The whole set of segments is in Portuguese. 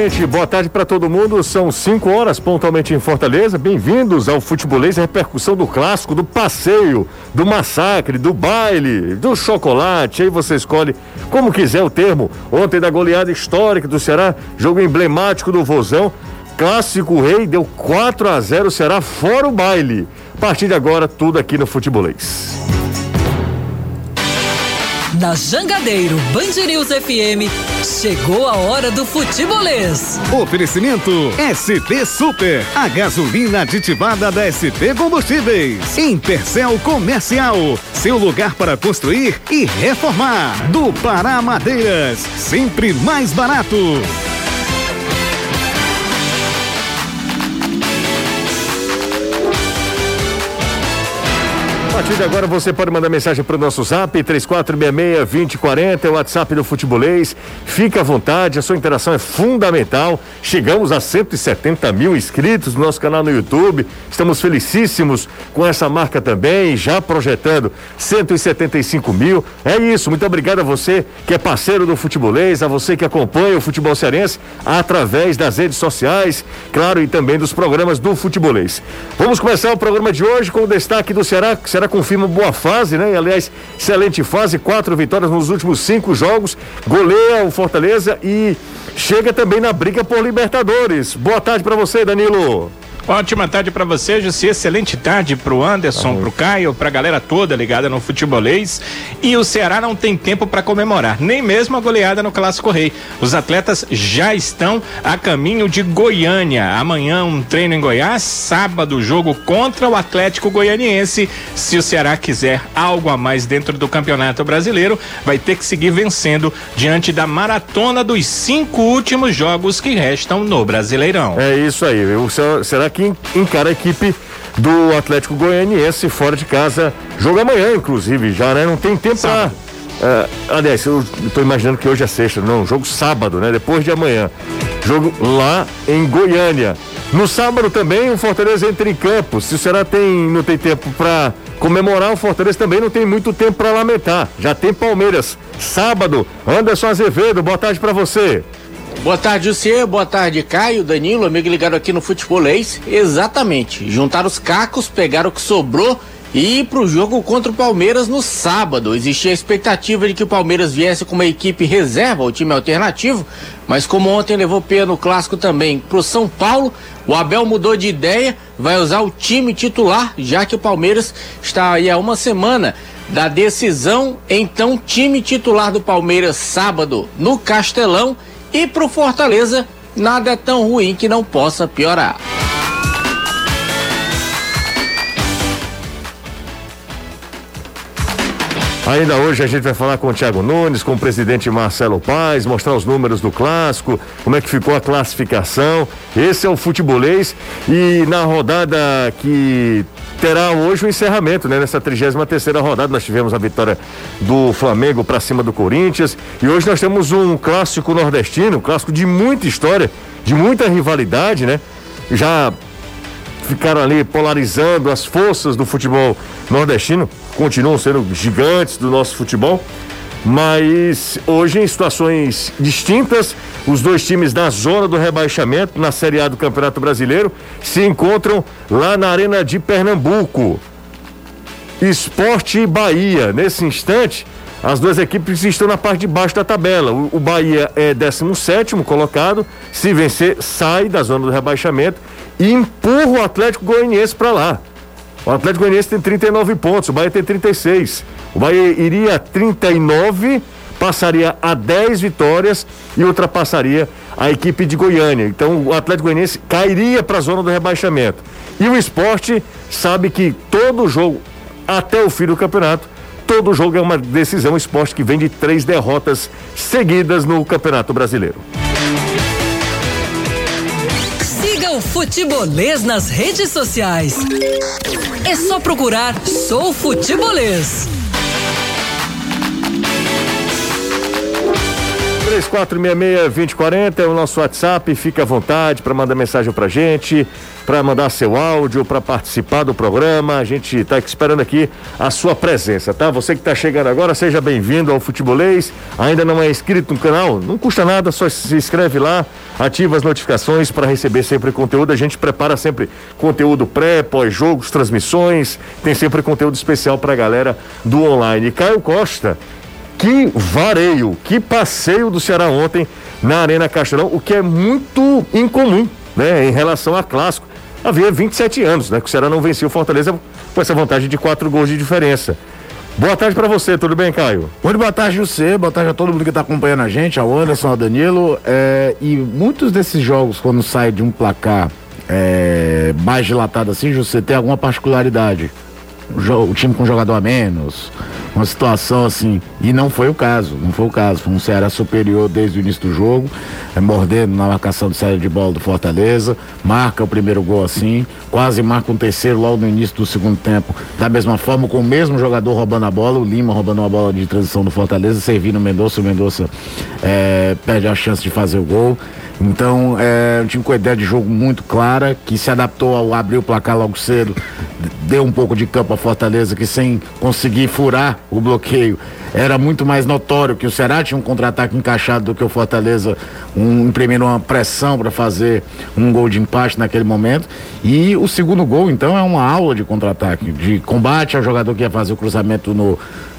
Gente, boa tarde para todo mundo. São 5 horas pontualmente em Fortaleza. Bem-vindos ao Futebolês, a repercussão do clássico, do passeio, do massacre, do baile, do chocolate. Aí você escolhe como quiser o termo. Ontem da goleada histórica do Ceará, jogo emblemático do Vozão. Clássico Rei deu 4 a 0 Ceará fora o baile. A partir de agora, tudo aqui no Futebolês. Na Jangadeiro Band News FM, chegou a hora do futebolês. Oferecimento SP Super, a gasolina aditivada da SP Combustíveis. Intercel Comercial, seu lugar para construir e reformar. Do Pará Madeiras, sempre mais barato. Partir de agora você pode mandar mensagem para o nosso zap 3466-2040, é o WhatsApp do Futebolês. Fique à vontade, a sua interação é fundamental. Chegamos a 170 mil inscritos no nosso canal no YouTube. Estamos felicíssimos com essa marca também, já projetando 175 mil. É isso, muito obrigado a você que é parceiro do Futebolês, a você que acompanha o futebol cearense através das redes sociais, claro, e também dos programas do Futebolês. Vamos começar o programa de hoje com o destaque do Ceará, que confirma boa fase, né? E, aliás, excelente fase, quatro vitórias nos últimos cinco jogos, goleia o Fortaleza e chega também na briga por Libertadores. Boa tarde para você, Danilo. Ótima tarde para você, Jussi. Excelente tarde pro Anderson, Tá pro Caio, pra galera toda ligada no futebolês. E o Ceará não tem tempo para comemorar, nem mesmo a goleada no Clássico Rei. Os atletas já estão a caminho de Goiânia. Amanhã um treino em Goiás, sábado jogo contra o Atlético Goianiense. Se o Ceará quiser algo a mais dentro do Campeonato Brasileiro, vai ter que seguir vencendo diante da maratona dos cinco últimos jogos que restam no Brasileirão. É isso aí. O Ceará- será que encara a equipe do Atlético Goianiense fora de casa? Jogo amanhã, inclusive, já, né? Não tem tempo pra. Sábado. É, aliás, eu tô imaginando que hoje é sexta, não, jogo sábado, né? Depois de amanhã. Jogo lá em Goiânia. No sábado também o Fortaleza entra em campo. Se o Ceará tem, não tem tempo pra comemorar, o Fortaleza também não tem muito tempo pra lamentar. Já tem Palmeiras. Sábado, Anderson Azevedo, boa tarde pra você. Boa tarde, Jussier. Boa tarde, Caio, Danilo, amigo ligado aqui no Futebolês. Exatamente. Juntaram os cacos, pegaram o que sobrou e ir pro jogo contra o Palmeiras no sábado. Existia a expectativa de que o Palmeiras viesse com uma equipe reserva, o time alternativo, mas como ontem levou pena no clássico também pro São Paulo, o Abel mudou de ideia, vai usar o time titular, já que o Palmeiras está aí há uma semana da decisão. Então, time titular do Palmeiras sábado no Castelão e pro Fortaleza, nada é tão ruim que não possa piorar. Ainda hoje a gente vai falar com o Thiago Nunes, com o presidente Marcelo Paes, mostrar os números do clássico, como é que ficou a classificação. Esse é o futebolês e na rodada que terá hoje o encerramento, né? Nessa 33 terceira rodada nós tivemos a vitória do Flamengo para cima do Corinthians e hoje nós temos um clássico nordestino, um clássico de muita história, de muita rivalidade, né? Já ficaram ali polarizando as forças do futebol nordestino, continuam sendo gigantes do nosso futebol, mas hoje em situações distintas, os dois times da zona do rebaixamento na Série A do Campeonato Brasileiro se encontram lá na Arena de Pernambuco. Esporte e Bahia. Nesse instante, as duas equipes estão na parte de baixo da tabela. O, o Bahia é 17 colocado. Se vencer, sai da zona do rebaixamento e empurra o Atlético Goianiense para lá. O Atlético Goianiense tem 39 pontos, o Bahia tem 36. O Bahia iria a 39, passaria a 10 vitórias e ultrapassaria a equipe de Goiânia. Então o Atlético Goianiense cairia para a zona do rebaixamento. E o esporte sabe que todo jogo, até o fim do campeonato, todo jogo é uma decisão. O esporte que vem de três derrotas seguidas no Campeonato Brasileiro. Futebolês nas redes sociais. É só procurar Sou Futebolês. 3466-2040 é o nosso WhatsApp. Fique à vontade para mandar mensagem pra gente, para mandar seu áudio, para participar do programa. A gente está esperando aqui a sua presença, tá? Você que está chegando agora, seja bem-vindo ao Futebolês. Ainda não é inscrito no canal? Não custa nada, só se inscreve lá, ativa as notificações para receber sempre conteúdo. A gente prepara sempre conteúdo pré, pós-jogos, transmissões. Tem sempre conteúdo especial para a galera do online. Caio Costa que vareio, que passeio do Ceará ontem na Arena Castelão, o que é muito incomum, né, em relação a clássico. Havia 27 anos, né, que o Ceará não vencia o Fortaleza com essa vantagem de quatro gols de diferença. Boa tarde para você, tudo bem, Caio? Muito boa tarde, você, boa tarde a todo mundo que está acompanhando a gente, ao Anderson, ao Danilo. É, e muitos desses jogos, quando sai de um placar é, mais dilatado assim, você tem alguma particularidade o time com jogador a menos, uma situação assim. E não foi o caso, não foi o caso. Foi um Ceará superior desde o início do jogo, é, mordendo na marcação de saída de bola do Fortaleza, marca o primeiro gol assim, quase marca um terceiro logo no início do segundo tempo. Da mesma forma, com o mesmo jogador roubando a bola, o Lima roubando uma bola de transição do Fortaleza, servindo o Mendonça, o Mendonça é, perde a chance de fazer o gol. Então, é um time com ideia de jogo muito clara, que se adaptou ao abrir o placar logo cedo, deu um pouco de campo a Fortaleza, que sem conseguir furar o bloqueio, era muito mais notório que o Ceará tinha um contra-ataque encaixado do que o Fortaleza um, imprimindo uma pressão para fazer um gol de empate naquele momento. E o segundo gol, então, é uma aula de contra-ataque, de combate ao jogador que ia fazer o cruzamento no,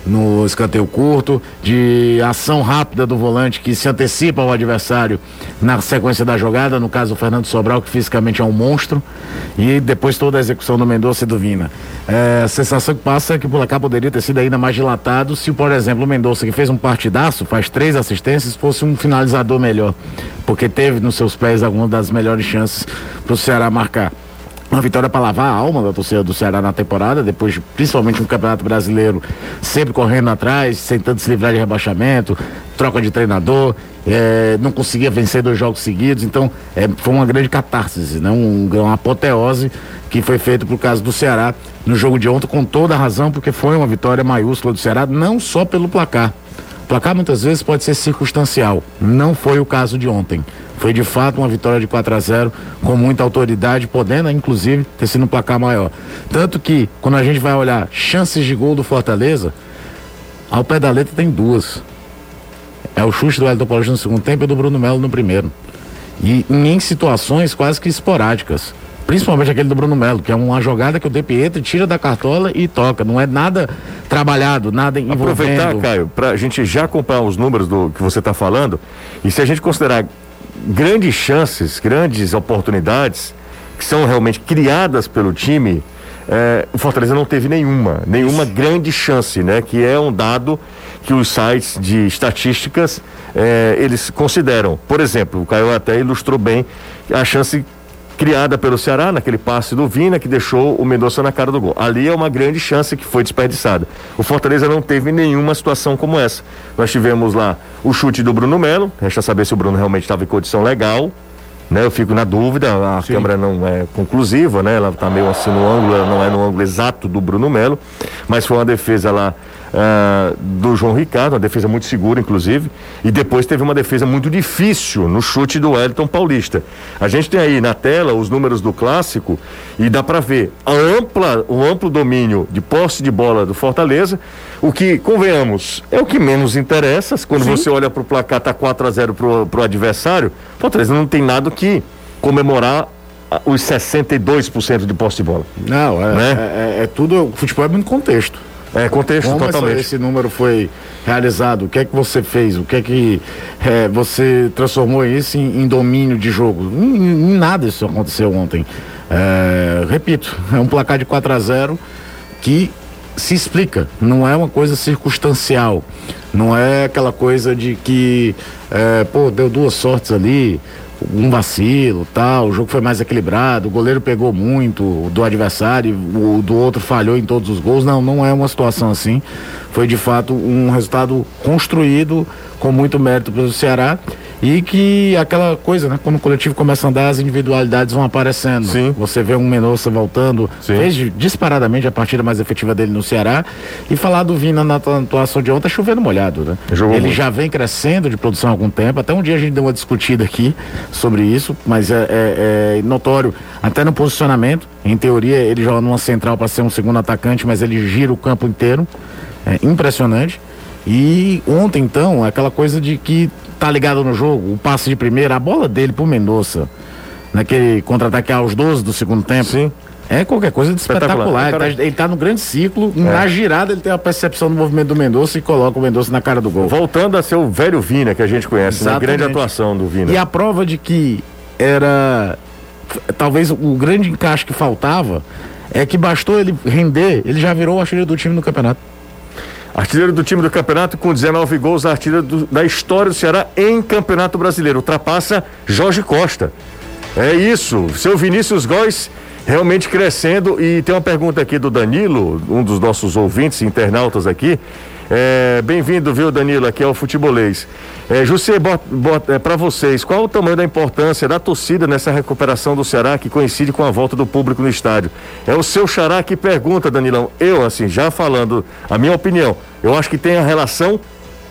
no escanteio curto, de ação rápida do volante que se antecipa ao adversário na sequência da jogada, no caso o Fernando Sobral, que fisicamente é um monstro, e depois toda a execução do Mendonça e do Vina. É, a sensação que passa é que o placar poderia ter sido ainda mais dilatado se, por exemplo, o Mendonça, que fez um partidaço, faz três assistências, fosse um finalizador melhor, porque teve nos seus pés algumas das melhores chances para o Ceará marcar uma vitória para lavar a alma da torcida do Ceará na temporada, depois principalmente no Campeonato Brasileiro, sempre correndo atrás, tentando se livrar de rebaixamento, troca de treinador, é, não conseguia vencer dois jogos seguidos, então é, foi uma grande catarse, né? Um, uma apoteose que foi feita por causa do Ceará no jogo de ontem, com toda a razão, porque foi uma vitória maiúscula do Ceará, não só pelo placar. Placar muitas vezes pode ser circunstancial, não foi o caso de ontem. Foi de fato uma vitória de 4 a 0 com muita autoridade, podendo inclusive ter sido um placar maior. Tanto que, quando a gente vai olhar chances de gol do Fortaleza, ao pé da letra tem duas. É o chute do Elton Paulista no segundo tempo e do Bruno Melo no primeiro. E em situações quase que esporádicas. Principalmente aquele do Bruno Melo, que é uma jogada que o De Pietro tira da cartola e toca. Não é nada trabalhado, nada envolvendo. Aproveitar, Caio, para a gente já acompanhar os números do que você está falando, e se a gente considerar grandes chances, grandes oportunidades que são realmente criadas pelo time, é, o Fortaleza não teve nenhuma, nenhuma grande chance, né? Que é um dado que os sites de estatísticas é, eles consideram. Por exemplo, o Caio até ilustrou bem a chance criada pelo Ceará naquele passe do Vina que deixou o Mendonça na cara do gol. Ali é uma grande chance que foi desperdiçada. O Fortaleza não teve nenhuma situação como essa. Nós tivemos lá o chute do Bruno Melo, resta saber se o Bruno realmente estava em condição legal. Né, eu fico na dúvida, a Sim. câmera não é conclusiva, né? Ela está meio assim no ângulo, não é no ângulo exato do Bruno Melo, mas foi uma defesa lá uh, do João Ricardo, uma defesa muito segura, inclusive, e depois teve uma defesa muito difícil no chute do Wellington Paulista. A gente tem aí na tela os números do clássico e dá para ver a ampla, o amplo domínio de posse de bola do Fortaleza, o que, convenhamos, é o que menos interessa. Quando Sim. você olha para o placar, tá 4 a 0 pro, pro adversário, Fortaleza não tem nada que comemorar os 62% de posse de bola. Não, é, né? é, é, é tudo. O futebol é muito contexto. É, contexto Como totalmente. esse número foi realizado? O que é que você fez? O que é que é, você transformou isso em, em domínio de jogo? Em, em, nada isso aconteceu ontem. É, repito, é um placar de 4 a 0 que se explica, não é uma coisa circunstancial, não é aquela coisa de que, é, pô, deu duas sortes ali, um vacilo, tal, o jogo foi mais equilibrado, o goleiro pegou muito do adversário, o do outro falhou em todos os gols. Não, não é uma situação assim. Foi de fato um resultado construído com muito mérito pelo Ceará E que aquela coisa, né? Quando o coletivo começa a andar, as individualidades vão aparecendo. Sim. Você vê um Mendonça voltando, Sim. fez disparadamente a partida mais efetiva dele no Ceará. E falar do Vina na atuação de ontem, é chovendo molhado, né? Jogou Ele muito. já vem crescendo de produção há algum tempo. Até um dia a gente deu uma discutida aqui sobre isso, mas é, é- é notório, até no posicionamento. Em teoria, ele joga numa central para ser um segundo atacante, mas ele gira o campo inteiro. É impressionante. E ontem, então, aquela coisa de que tá ligado no jogo, o passe de primeira, a bola dele pro Mendonça, naquele contra-ataque aos 12 do segundo tempo. Sim. É qualquer coisa de Espetacular. Ele, tá, ele tá no grande ciclo, na girada ele tem a percepção do movimento do Mendonça e coloca o Mendonça na cara do gol. Voltando a ser o velho Vina que a gente conhece, né? Exatamente. Grande atuação do Vina. E a prova de que era talvez o grande encaixe que faltava é que bastou ele render, ele já virou o artilheiro do time no campeonato. Artilheiro do time do campeonato com 19 gols, artilheiro do- da história do Ceará em campeonato brasileiro. Ultrapassa Jorge Costa. É isso. Seu Vinícius Góes realmente crescendo. E tem uma pergunta aqui do Danilo, um dos nossos ouvintes, internautas aqui. É, Bem-vindo, viu, Danilo, aqui ao Futebolês. É, José, é, para vocês, qual o tamanho da importância da torcida nessa recuperação do Ceará que coincide com a volta do público no estádio? É o seu Xará que pergunta, Danilão. Eu, assim, já falando a minha opinião, eu acho que tem a relação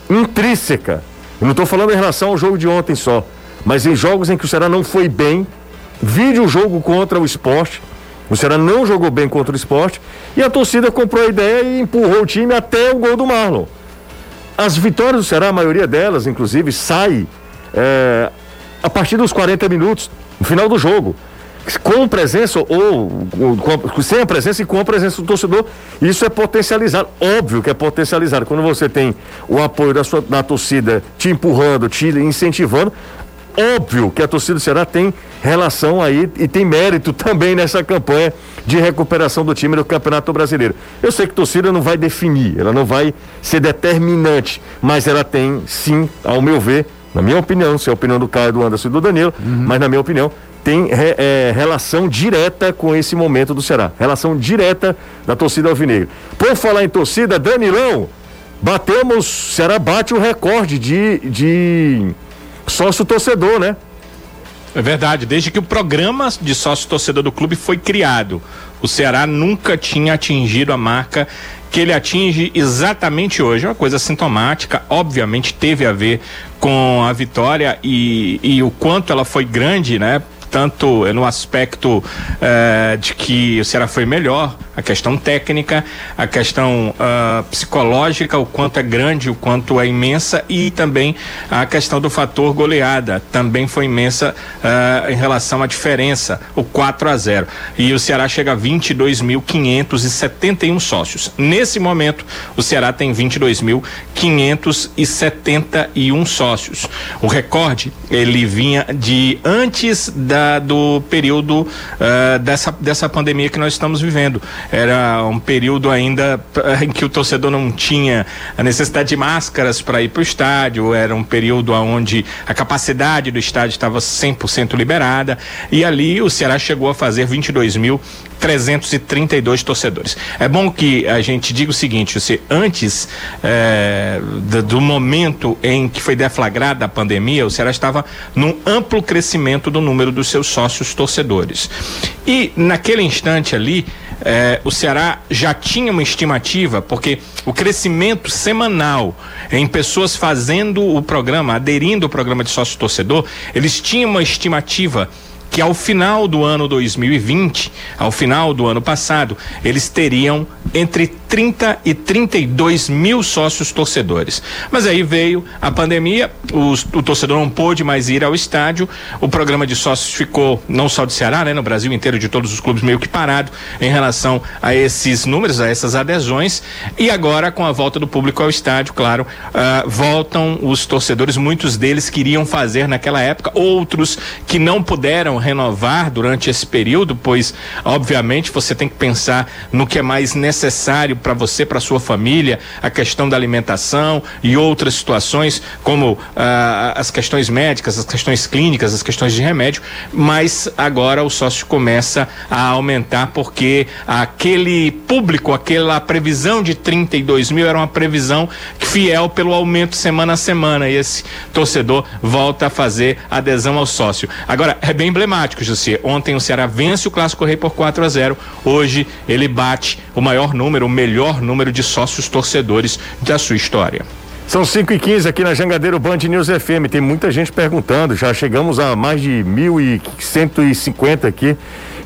intrínseca. Eu não estou falando em relação ao jogo de ontem só, mas em jogos em que o Ceará não foi bem, vide o jogo contra o esporte. O Ceará não jogou bem contra o esporte e a torcida comprou a ideia e empurrou o time até o gol do Marlon. As vitórias do Ceará, a maioria delas, inclusive, sai é, a partir dos 40 minutos, no final do jogo. Com presença ou, ou sem a presença e com a presença do torcedor, isso é potencializado. Óbvio que é potencializado. Quando você tem o apoio da, sua, da torcida te empurrando, te incentivando, óbvio que a torcida do Ceará tem relação aí e tem mérito também nessa campanha de recuperação do time no Campeonato Brasileiro. Eu sei que a torcida não vai definir, ela não vai ser determinante, mas ela tem sim, ao meu ver, na minha opinião, não sei a opinião do Caio, do Anderson e do Danilo, mas na minha opinião, tem é, relação direta com esse momento do Ceará. Relação direta da torcida alvinegro. Por falar em torcida, Danilão, batemos, Ceará bate o recorde de, de sócio torcedor, né? É verdade, desde que o programa de sócio torcedor do clube foi criado, o Ceará nunca tinha atingido a marca que ele atinge exatamente hoje. É uma coisa sintomática, obviamente teve a ver com a vitória e, e o quanto ela foi grande, né? Tanto no aspecto eh, de que o Ceará foi melhor, a questão técnica, a questão ah, psicológica, o quanto é grande, o quanto é imensa, e também a questão do fator goleada, também foi imensa ah, em relação à diferença, o 4 a 0. E o Ceará chega a 22.571 sócios. Nesse momento, o Ceará tem 22.571 sócios. O recorde, ele vinha de antes da, do período ah, dessa, dessa pandemia que nós estamos vivendo. Era um período ainda ah, em que o torcedor não tinha a necessidade de máscaras para ir para o estádio, era um período onde a capacidade do estádio estava 100% liberada e ali o Ceará chegou a fazer 22 mil 332 torcedores. É bom que a gente diga o seguinte: você, antes eh, do, do momento em que foi deflagrada a pandemia, o Ceará estava num amplo crescimento do número dos seus sócios torcedores. E naquele instante ali, eh, o Ceará já tinha uma estimativa, porque o crescimento semanal em pessoas fazendo o programa, aderindo ao programa de sócio torcedor, eles tinham uma estimativa que ao final do ano 2020, ao final do ano passado, eles teriam entre 30 e 32 mil sócios torcedores. Mas aí veio a pandemia, os- o torcedor não pôde mais ir ao estádio, o programa de sócios ficou, não só do Ceará, né, no Brasil inteiro, de todos os clubes, meio que parado em relação a esses números, a essas adesões. E agora, com a volta do público ao estádio, claro, ah, voltam os torcedores, muitos deles queriam fazer naquela época, outros que não puderam renovar durante esse período, pois, obviamente, você tem que pensar no que é mais necessário para você, para sua família, a questão da alimentação e outras situações, como ah, as questões médicas, as questões clínicas, as questões de remédio, mas agora o sócio começa a aumentar porque aquele público, aquela previsão de 32 mil era uma previsão fiel pelo aumento semana a semana e esse torcedor volta a fazer adesão ao sócio. Agora, é bem emblemático, José. Ontem o Ceará vence o Clássico Rei por 4 a 0. Hoje ele bate o maior número, o melhor número de sócios torcedores da sua história. São 5 e 15 aqui na Jangadeiro Band News FM. Tem muita gente perguntando. Já chegamos a mais de 1.150 aqui.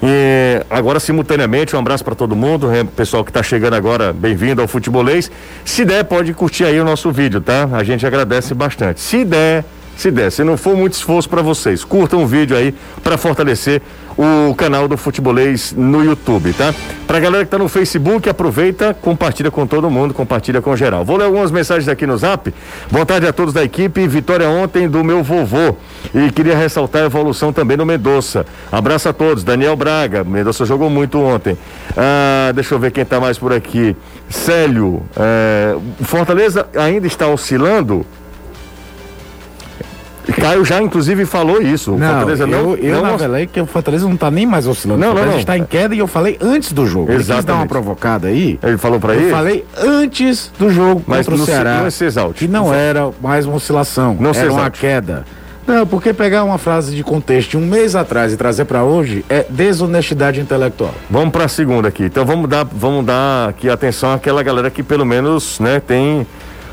E agora, simultaneamente, um abraço para todo mundo. É, pessoal que está chegando agora, bem-vindo ao Futebolês. Se der, pode curtir aí o nosso vídeo, tá? A gente agradece bastante. Se der, se der, se não for muito esforço para vocês, curtam o vídeo aí para fortalecer o canal do Futebolês no YouTube, tá? Pra galera que tá no Facebook, aproveita, compartilha com todo mundo, compartilha com geral. Vou ler algumas mensagens aqui no Zap. Boa tarde a todos da equipe. Vitória ontem do meu vovô. E queria ressaltar a evolução também do Mendonça. Abraço a todos. Daniel Braga. Mendonça jogou muito ontem. Ah, deixa eu ver quem tá mais por aqui. Célio. É, Fortaleza ainda está oscilando? Caio já, inclusive, falou isso. O Não, Fortaleza não. eu, eu não navelei que o Fortaleza não tá nem mais oscilando. Não, o não, Fortaleza não. está em queda e eu falei antes do jogo. Ele quis dar uma Exatamente. provocada aí. Ele falou pra Eu ir? falei antes do jogo Mas contra não o se- Ceará. não se exalte. Que não era mais uma oscilação. Não era uma queda. Não, porque pegar uma frase de contexto de um mês atrás e trazer pra hoje é desonestidade intelectual. Vamos para a segunda aqui. Então vamos dar, vamos dar aqui atenção àquela galera que pelo menos, né, tem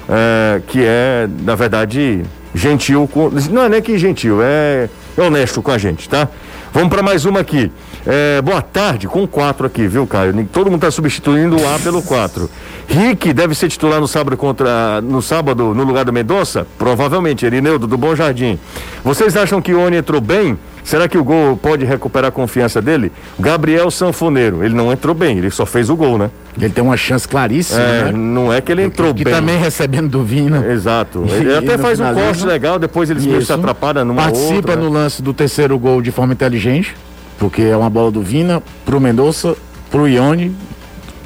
é, que é, na verdade, gentil com, não é nem que gentil, é, é honesto com a gente, tá? Vamos para mais uma aqui. É, boa tarde, com quatro aqui, viu, Caio? Todo mundo está substituindo o A pelo quatro. Rick deve ser titular no sábado contra no sábado no lugar do Mendonça? Provavelmente, Erineudo do Bom Jardim. Vocês acham que o Oni entrou bem? Será que o gol pode recuperar a confiança dele? Gabriel Sanfoneiro, ele não entrou bem, ele só fez o gol, né? Ele tem uma chance claríssima, É, né? não é que ele entrou que bem. também recebendo do Vina. Exato. E- Ele até faz um corte legal, depois ele meio se Isso. atrapalha numa Participa outra. no lance do terceiro gol de forma inteligente, porque é uma bola do Vina pro Mendonça, pro Ione,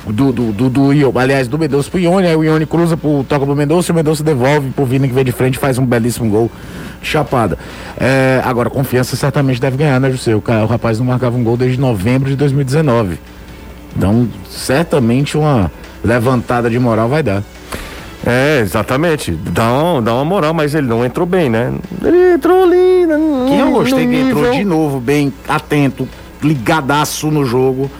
do, do, do, do aliás, do Mendonça pro Ione, aí o Ione cruza pro toca pro Mendonça e o Mendonça devolve pro Vina que vem de frente e faz um belíssimo gol de chapada. É, agora, confiança certamente deve ganhar, né, José? O, o rapaz não marcava um gol desde novembro de 2019. Então, certamente uma levantada de moral vai dar. É, exatamente. Dá, um, dá uma moral, mas ele não entrou bem, né? Ele entrou ali. No, Quem eu gostei que entrou de novo, bem atento, ligadaço no jogo,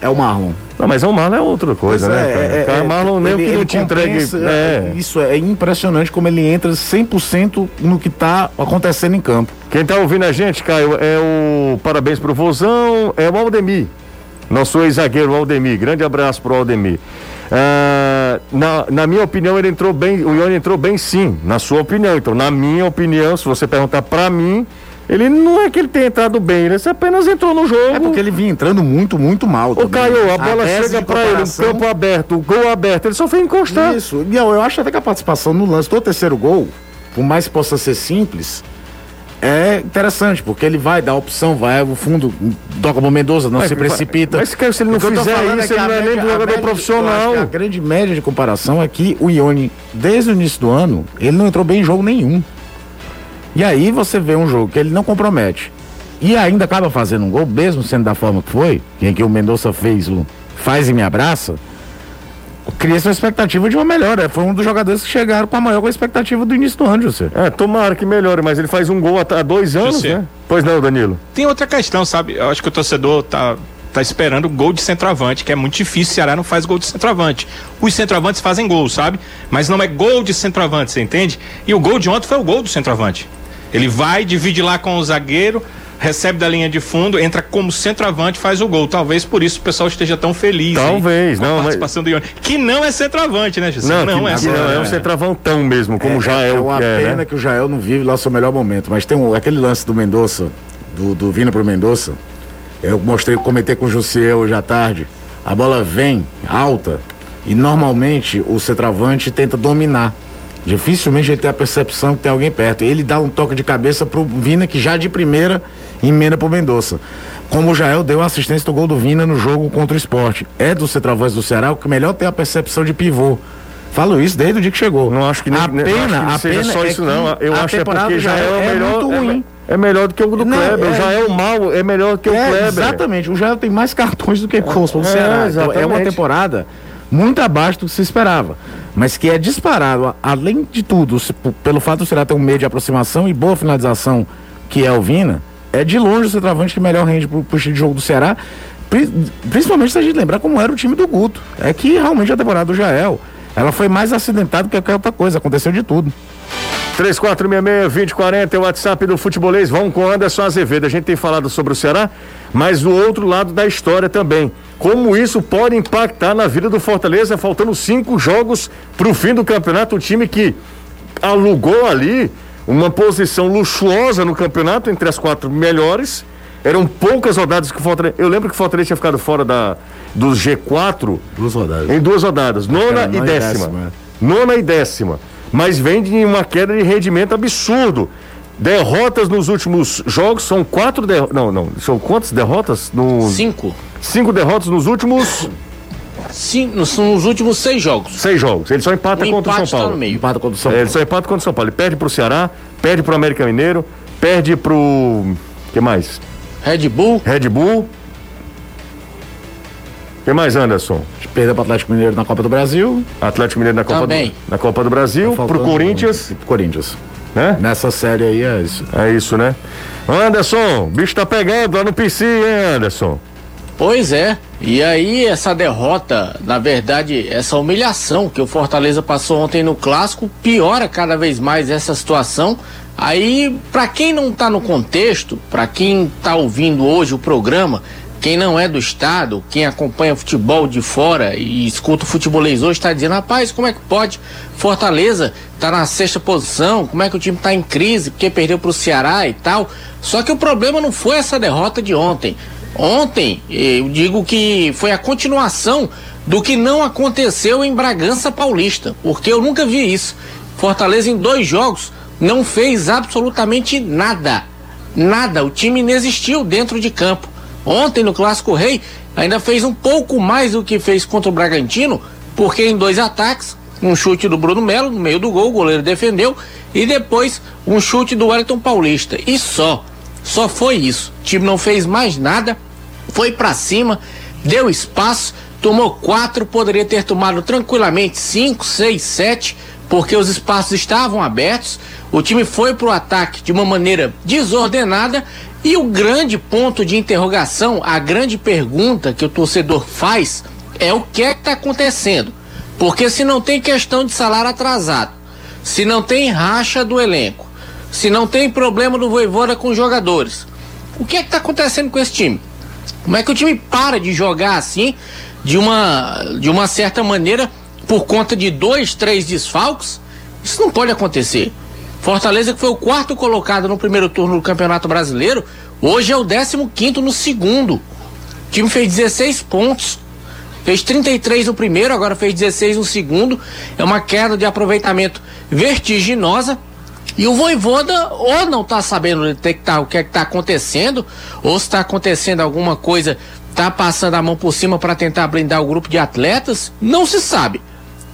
é o Marlon. Não, mas o Marlon é outra coisa, Pois né? cara? o cara Marlon nem ele- que não te entregue. É. Isso é impressionante como ele entra 100% no que está acontecendo em campo. Quem tá ouvindo a gente, Caio, é o parabéns pro Vozão, é o Aldemir. Nosso ex-zagueiro Aldemir. Grande abraço pro Aldemir. Ah, na, na minha opinião, ele entrou bem, o Ione entrou bem sim, na sua opinião. Então, na minha opinião, se você perguntar pra mim, ele não é que ele tenha entrado bem, ele apenas entrou no jogo. É porque ele vinha entrando muito, muito mal. Ô também. Caio, a bola tese chega pra ele, um campo aberto, o gol aberto, ele só foi encostar. Isso. E eu, eu acho até que a participação no lance do terceiro gol, por mais que possa ser simples, é interessante, porque ele vai dar opção, vai ao fundo, toca pro Mendoza, não Mas- se precipita. mas, cara, se ele não O fizer isso, que ele não é nem jogador média- profissional. A grande média de comparação é que o Ione, desde o início do ano, ele não entrou bem em jogo nenhum. E aí você vê um jogo que ele não compromete. E ainda acaba fazendo um gol, mesmo sendo da forma que foi, em que o Mendonça fez o faz e me abraça, cria-se uma expectativa de uma melhora. Foi um dos jogadores que chegaram com a maior expectativa do início do ano, José. É, tomara que melhore, mas ele faz um gol há, há dois anos, José. né? Pois não, Danilo. Tem outra questão, sabe? Eu acho que o torcedor tá, tá esperando gol de centroavante, que é muito difícil. O Ceará não faz gol de centroavante. Os centroavantes fazem gol, sabe? Mas não é gol de centroavante, você entende? E o gol de ontem foi o gol do centroavante. Ele vai, divide lá com o zagueiro, recebe da linha de fundo, entra como centroavante, faz o gol. Talvez por isso o pessoal esteja tão feliz. aí Talvez, com a não, mas- participação do Ione. Que não é centroavante, né, José? Não, não que, é que não, é um centroavante. centravantão mesmo, como já é, o uma que é, pena né? que o Jael não vive lá o seu melhor momento. Mas tem um, aquele lance do Mendonça, do, do Vina pro Mendonça. Eu mostrei, comentei com o Jussiel hoje à tarde. A bola vem alta e normalmente o centroavante tenta dominar. Dificilmente ele tem a percepção que tem alguém perto. Ele dá um toque de cabeça pro Vina que já de primeira emenda pro Mendonça. Como o Jael deu a assistência do gol do Vina no jogo contra o esporte. É do centroavante do Ceará o que melhor tem a percepção de pivô. Falo isso desde o dia que chegou. Não acho que nem, a pena, acho que a seja pena só é isso não. Eu acho que é porque do já é, Jael o é melhor. muito é- ruim. É, melhor do que o do Não, Kleber. é- é o mal, é melhor que o É, Kleber. exatamente. O Jael tem mais cartões do que gols para o É, Ceará. Então, é uma temporada muito abaixo do que se esperava. Mas que é disparado, além de tudo, se- pelo fato do Ceará ter um meio de aproximação e boa finalização, que é o Vina, é de longe o centroavante que melhor rende pro, pro estilo de jogo do Ceará. Pri- Principalmente se a gente lembrar como era o time do Guto. É que realmente a temporada do Jael, ela foi mais acidentada que qualquer outra coisa. Aconteceu de tudo. 3466-2040 é o WhatsApp do Futebolês. Vamos com Anderson Azevedo. A gente tem falado sobre o Ceará, mas do outro lado da história também. Como isso pode impactar na vida do Fortaleza, faltando cinco jogos para o fim do campeonato. O time que alugou ali uma posição luxuosa no campeonato, entre as quatro melhores. Eram poucas rodadas que o Fortaleza. Eu lembro que o Fortaleza tinha ficado fora da, do G4 Duas rodadas. em duas rodadas, nona e e décima. décima, é. Nona e décima. Mas vem de uma queda de rendimento absurdo. Derrotas nos últimos jogos, são quatro derrotas. Não, não. São quantas derrotas? No... Cinco. Cinco derrotas nos últimos Sim, nos, nos últimos seis jogos. seis jogos. Ele só empata O contra o São tá Paulo. no meio. Empata contra o São É, ele Paulo. só empata contra o São Paulo. Ele perde pro Ceará, perde pro América Mineiro, perde pro. que mais? Red Bull, Red Bull. que mais, Anderson? Perdeu para o Atlético Mineiro na Copa do Brasil. Atlético Mineiro na Copa, do, Também. na Copa do Brasil, pro Faltando- Corinthians, Corinthians. né? Nessa série aí é isso. É isso, né? Anderson, o bicho tá pegando lá no PC, hein, Anderson? Pois é. E aí, essa derrota, na verdade, essa humilhação que o Fortaleza passou ontem no clássico, piora cada vez mais essa situação. Aí, pra quem não tá no contexto, pra quem tá ouvindo hoje o programa, quem não é do estado, quem acompanha futebol de fora e escuta o futebolês hoje, tá dizendo, rapaz, como é que pode? Fortaleza tá na sexta posição, como é que o time tá em crise, porque perdeu pro Ceará e tal. Só que o problema não foi essa derrota de ontem. Ontem, eu digo que foi a continuação do que não aconteceu em Bragança Paulista, porque eu nunca vi isso. Fortaleza em dois jogos não fez absolutamente nada. Nada, o time inexistiu dentro de campo. Ontem no Clássico Rei ainda fez um pouco mais do que fez contra o Bragantino, porque em dois ataques, um chute do Bruno Melo no meio do gol, o goleiro defendeu, e depois um chute do Wellington Paulista. E só. Só foi isso. O time não fez mais nada, foi pra cima, deu espaço, tomou quatro, poderia ter tomado tranquilamente cinco, seis, sete, porque os espaços estavam abertos. O time foi pro ataque de uma maneira desordenada e o grande ponto de interrogação, a grande pergunta que o torcedor faz é o que é que tá acontecendo? Porque se não tem questão de salário atrasado, se não tem racha do elenco, se não tem problema do Voivoda com os jogadores, o que é que tá acontecendo com esse time? Como é que o time para de jogar assim, de uma, de uma certa maneira, por conta de dois, três desfalques? Isso não pode acontecer. Fortaleza, que foi o quarto colocado no primeiro turno do Campeonato Brasileiro, hoje é o 15 quinto no segundo. O time fez 16 pontos. Fez 33 no primeiro, agora fez 16 no segundo. É uma queda de aproveitamento vertiginosa. E o Voivoda ou não tá sabendo tá, o que é que tá acontecendo, ou se tá acontecendo alguma coisa, tá passando a mão por cima para tentar blindar o grupo de atletas, não se sabe.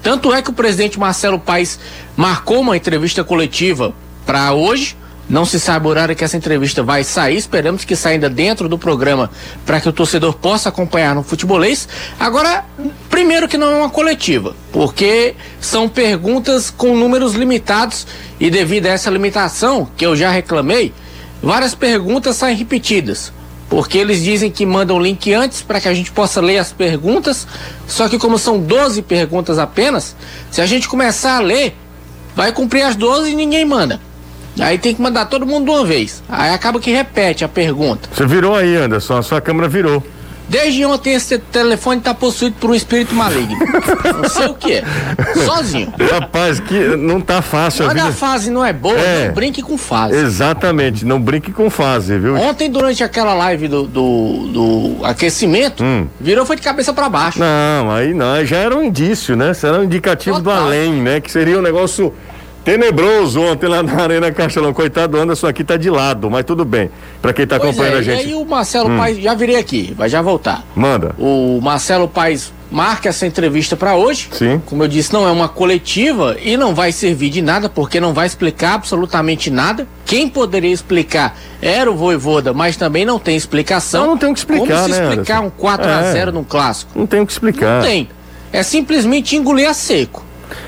Tanto é que o presidente Marcelo Paes marcou uma entrevista coletiva para hoje. Não se sabe o horário que essa entrevista vai sair. Esperamos que saia ainda dentro do programa para que o torcedor possa acompanhar no futebolês. Agora, primeiro que não é uma coletiva, porque são perguntas com números limitados e devido a essa limitação que eu já reclamei, várias perguntas saem repetidas. Porque eles dizem que mandam o link antes para que a gente possa ler as perguntas. Só que como são 12 perguntas apenas, se a gente começar a ler, vai cumprir as 12 e ninguém manda. Aí tem que mandar todo mundo de uma vez. Aí acaba que repete a pergunta. Você virou aí, Anderson, a sua câmera virou. Desde ontem esse telefone tá possuído por um espírito maligno. Não sei o que é. Sozinho. Rapaz, que não tá fácil a Quando a vida. fase não é boa, É. não brinque com fase. Exatamente, não brinque com fase, viu? Ontem, durante aquela live do, do, do aquecimento, Hum. virou foi de cabeça para baixo. Não, aí não, já era um indício, né? Isso era um indicativo do Total. além, né? Que seria um negócio Tenebroso ontem lá na Arena Castelão. Coitado, o Anderson aqui tá de lado, mas tudo bem. Pra quem tá Pois acompanhando é, a gente. E aí o Marcelo Paes, já virei aqui, vai já voltar. Manda. O Marcelo Paes marca essa entrevista para hoje. Sim. Como eu disse, não é uma coletiva e não vai servir de nada, porque não vai explicar absolutamente nada. Quem poderia explicar era o Voivoda, mas também não tem explicação. Não, não tem o que explicar, Como se né, explicar Anderson? um 4 a É. 0 num clássico? Não tem o que explicar. Não tem. É simplesmente engolir a seco.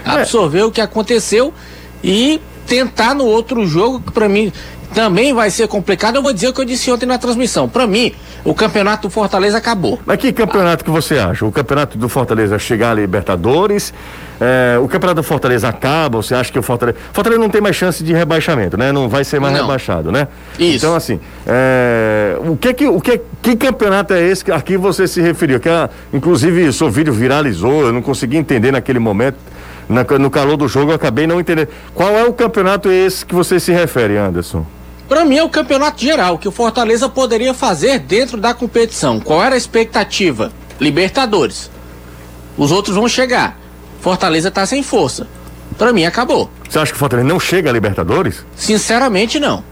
É. Absorver o que aconteceu e tentar no outro jogo, que pra mim também vai ser complicado. Eu vou dizer o que eu disse ontem na transmissão. Pra mim, o campeonato do Fortaleza acabou. Mas que campeonato que você acha? O campeonato do Fortaleza chegar a Libertadores? é, o campeonato do Fortaleza acaba? Você acha que o Fortaleza. Fortaleza não tem mais chance de rebaixamento, né? Não vai ser mais Não. rebaixado, né? Isso. Então, assim, é, o que que. O que, que campeonato é esse que a que você se referiu? Que, ah, inclusive, o seu vídeo viralizou, eu não consegui entender naquele momento. Na- no calor do jogo, eu acabei não entendendo. Qual é o campeonato esse que você se refere, Anderson? Pra mim é o campeonato geral que o Fortaleza poderia fazer dentro da competição. Qual era a expectativa? Libertadores. Os outros vão chegar. Fortaleza tá sem força. Pra mim acabou. Você acha que o Fortaleza não chega a Libertadores? Sinceramente não.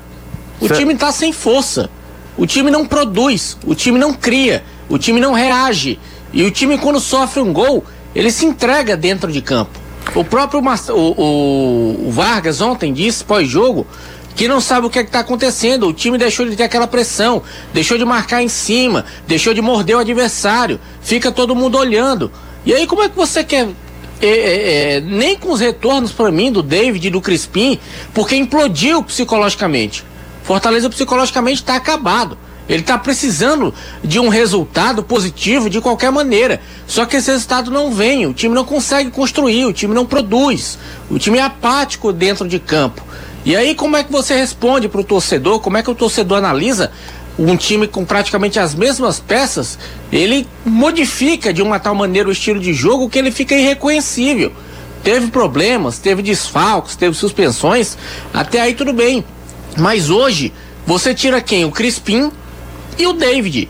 O Cê- time tá sem força. O time não produz, o time não cria, o time não reage. E o time quando sofre um gol, ele se entrega dentro de campo. O próprio o, o- Vargas ontem disse pós-jogo que não sabe o que está acontecendo. O time deixou de ter aquela pressão, deixou de marcar em cima, deixou de morder o adversário. Fica todo mundo olhando. E aí como é que você quer é, é, é, nem com os retornos para mim do David e do Crispim, porque implodiu psicologicamente. Fortaleza psicologicamente está acabado. Ele está precisando de um resultado positivo de qualquer maneira. Só que esse resultado não vem. O time não consegue construir, o time não produz. O time é apático dentro de campo. E aí, como é que você responde para o torcedor? Como é que o torcedor analisa um time com praticamente as mesmas peças? Ele modifica de uma tal maneira o estilo de jogo que ele fica irreconhecível. Teve problemas, teve desfalques, teve suspensões, até aí tudo bem. Mas hoje, você tira quem? O Crispim e o David.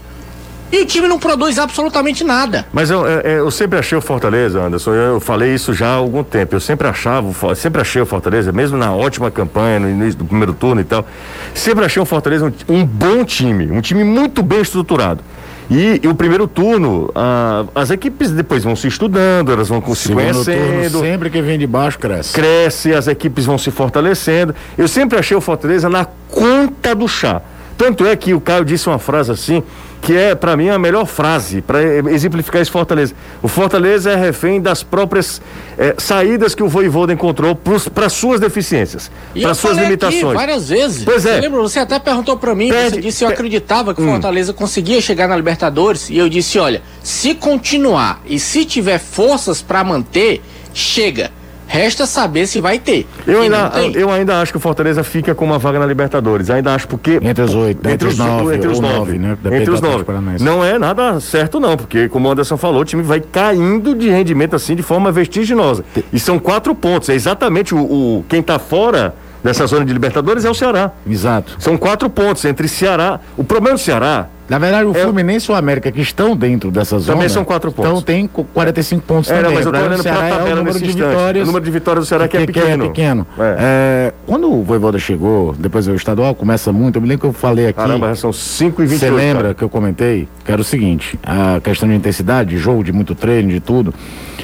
E o time não produz absolutamente nada. Mas eu, é, é, eu sempre achei o Fortaleza, Anderson, eu, eu falei isso já há algum tempo. Eu sempre achava, sempre achei o Fortaleza, mesmo na ótima campanha, no início do primeiro turno e tal, sempre achei o Fortaleza um, um bom time, um time muito bem estruturado. E, e o primeiro turno, ah, as equipes depois vão se estudando, elas vão se Segundo turno, conhecendo sempre que vem de baixo, cresce. cresce, as equipes vão se fortalecendo. Eu sempre achei o Fortaleza na conta do chá. Tanto é que o Caio disse uma frase assim, que é para mim a melhor frase para exemplificar esse Fortaleza. O Fortaleza é refém das próprias eh, saídas que o Voivoda encontrou para suas deficiências, para eu suas falei limitações. Várias vezes. Pois é. Lembra? Você até perguntou pra mim, Perde- você disse eu pe- acreditava que o Hum. Fortaleza conseguia chegar na Libertadores e eu disse, olha, se continuar e se tiver forças pra manter, chega. Resta saber se vai ter. Eu ainda, eu ainda acho que o Fortaleza fica com uma vaga na Libertadores. Ainda acho porque. Entre os oito, entre os nove, entre os nove, nove, né? Depende Entre os nove. Não é nada certo, não, porque, como o Anderson falou, o time vai caindo de rendimento assim de forma vertiginosa. E são quatro pontos. É exatamente o, o- quem está fora dessa zona de Libertadores é o Ceará. Exato. São quatro pontos entre Ceará. O problema do Ceará. Na verdade, o É- Fluminense e o América que estão dentro dessa zona. Também são quatro pontos. Então tem co- 45 pontos É, também. mas eu Pra olhando o pra Ceará é tabela número nesse de instante. vitórias. O número de vitórias do Ceará que é pequeno. é pequeno. É. É, quando o Voivoda chegou, depois veio o estadual, começa muito. Eu me lembro que eu falei aqui. Caramba, são 5 e 28. Você lembra cara. que eu comentei? Que era o seguinte: a questão de intensidade, de jogo, de muito treino, de tudo.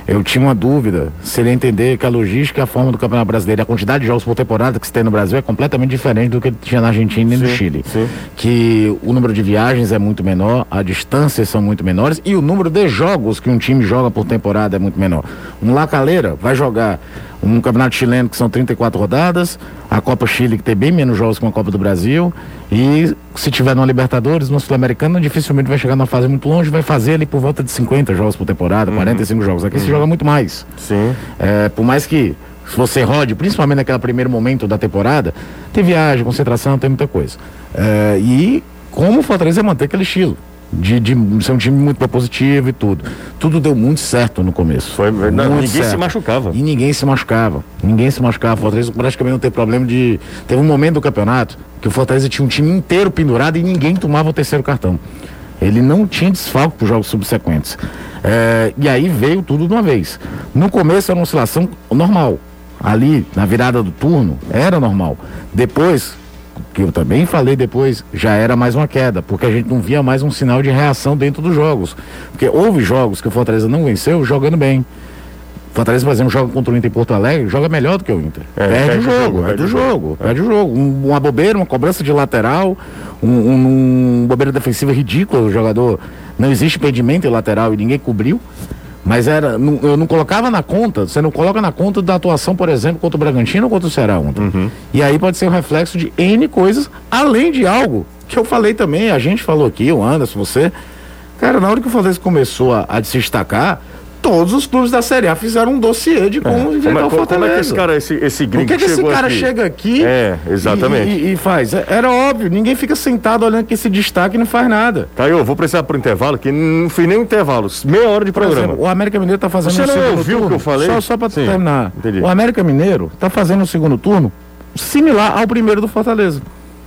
Eu tinha uma dúvida se ele entender que a logística e a forma do Campeonato Brasileiro, a quantidade de jogos por temporada que se tem no Brasil é completamente diferente do que tinha na Argentina e no Sim, Chile. sim. Que o número de viagens é muito menor, as distâncias são muito menores e o número de jogos que um time joga por temporada é muito menor. Um La Calera vai jogar um campeonato chileno que são 34 rodadas, a Copa Chile que tem bem menos jogos que a Copa do Brasil e se tiver no Libertadores, no Sul-Americano, dificilmente vai chegar numa fase muito longe, vai fazer ali por volta de 50 jogos por temporada, 45 jogos. Aqui se joga muito mais. Sim. É, por mais que se você rode, principalmente naquele primeiro momento da temporada, tem viagem, concentração, tem muita coisa. É, e como o Fortaleza manter aquele estilo. De, de ser um time muito propositivo e tudo. Tudo deu muito certo no começo. Foi, não, Muito ninguém se certo. machucava. E ninguém se machucava. Ninguém se machucava. O Fortaleza praticamente não teve problema de. Teve um momento do campeonato que o Fortaleza tinha um time inteiro pendurado e ninguém tomava o terceiro cartão. Ele não tinha desfalque para os jogos subsequentes. É, e aí veio tudo de uma vez. No começo era uma oscilação normal. ali na virada do turno, era normal. Depois, que eu também falei depois, já era mais uma queda, porque a gente não via mais um sinal de reação dentro dos jogos. Porque houve jogos que o Fortaleza não venceu jogando bem. Fortaleza, por exemplo, joga contra o Inter em Porto Alegre, joga melhor do que o Inter. É, perde, perde o o jogo, jogo, perde o o jogo, É. perde o jogo. Um- uma bobeira, uma cobrança de lateral, um, um, um bobeira defensiva ridícula, o jogador. Não existe impedimento em lateral e ninguém cobriu. Mas era, não- eu não colocava na conta, você não coloca na conta da atuação, por exemplo, contra o Bragantino ou contra o Ceará ontem. Uhum. E aí pode ser um reflexo de N coisas, além de algo que eu falei também, a gente falou aqui, o Anderson, você. Cara, na hora que o Fortaleza começou a, a se destacar, todos os clubes da Série A fizeram um dossiê de como Como, enfrentar é- o como Fortaleza. é que esse cara, esse, esse gringo Por que, que esse cara aqui? chega aqui É, exatamente. E, e- e faz? É- Era óbvio, ninguém fica sentado olhando que esse destaque e não faz nada. Caio, eu vou precisar pro intervalo, que não fui nem um intervalo, meia hora de programa. exemplo, o América Mineiro tá fazendo Você um não segundo ouviu o que eu falei? Só, só pra Sim, terminar. entendi. O América Mineiro tá fazendo um segundo turno similar ao primeiro do Fortaleza.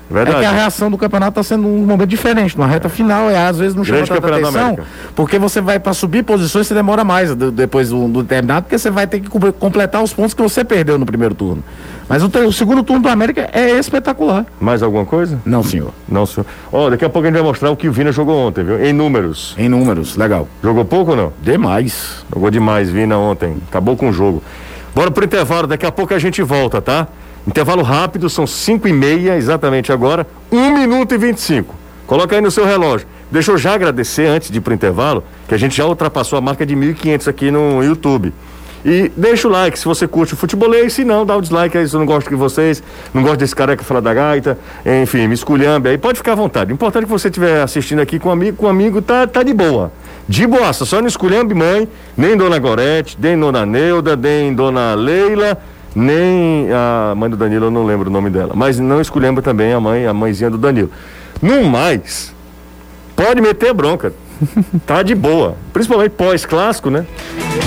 Verdade. É que a reação do campeonato está sendo um momento diferente. Na reta final, é, às vezes não chama Grande tanta campeonato da atenção, porque você vai para subir posições, você demora mais do- depois do, do determinado, porque você vai ter que completar os pontos que você perdeu no primeiro turno. Mas o, o segundo turno do América é espetacular. Mais alguma coisa? Não, senhor. Não, senhor. Ó, daqui a pouco a gente vai mostrar o que o Vina jogou ontem, viu? Em números. Em números, legal. Jogou pouco ou não? Demais. Jogou demais, Vina, ontem. Acabou com o jogo. Bora pro intervalo, daqui a pouco a gente volta, tá? Intervalo rápido, são 5 e meia, exatamente agora. 1 minuto e 25. Coloca aí no seu relógio. Deixa eu já agradecer antes de ir pro intervalo, que a gente já ultrapassou a marca de 1.500 aqui no YouTube. E deixa o like se você curte o futebolês, se não, dá o dislike aí se eu não gosto de vocês, não gosto desse careca fala da gaita, enfim, me esculhambe aí, pode ficar à vontade. O importante é que você estiver assistindo aqui com um amigo, com um amigo tá, tá de boa. De boaça, só não esculhambe mãe, nem Dona Gorete, nem Dona Neuda, nem Dona Leila, nem a mãe do Danilo, eu não lembro o nome dela, mas não esculhamba também a mãe, a mãezinha do Danilo. No mais, pode meter bronca. Tá de boa. Principalmente pós-clássico, né?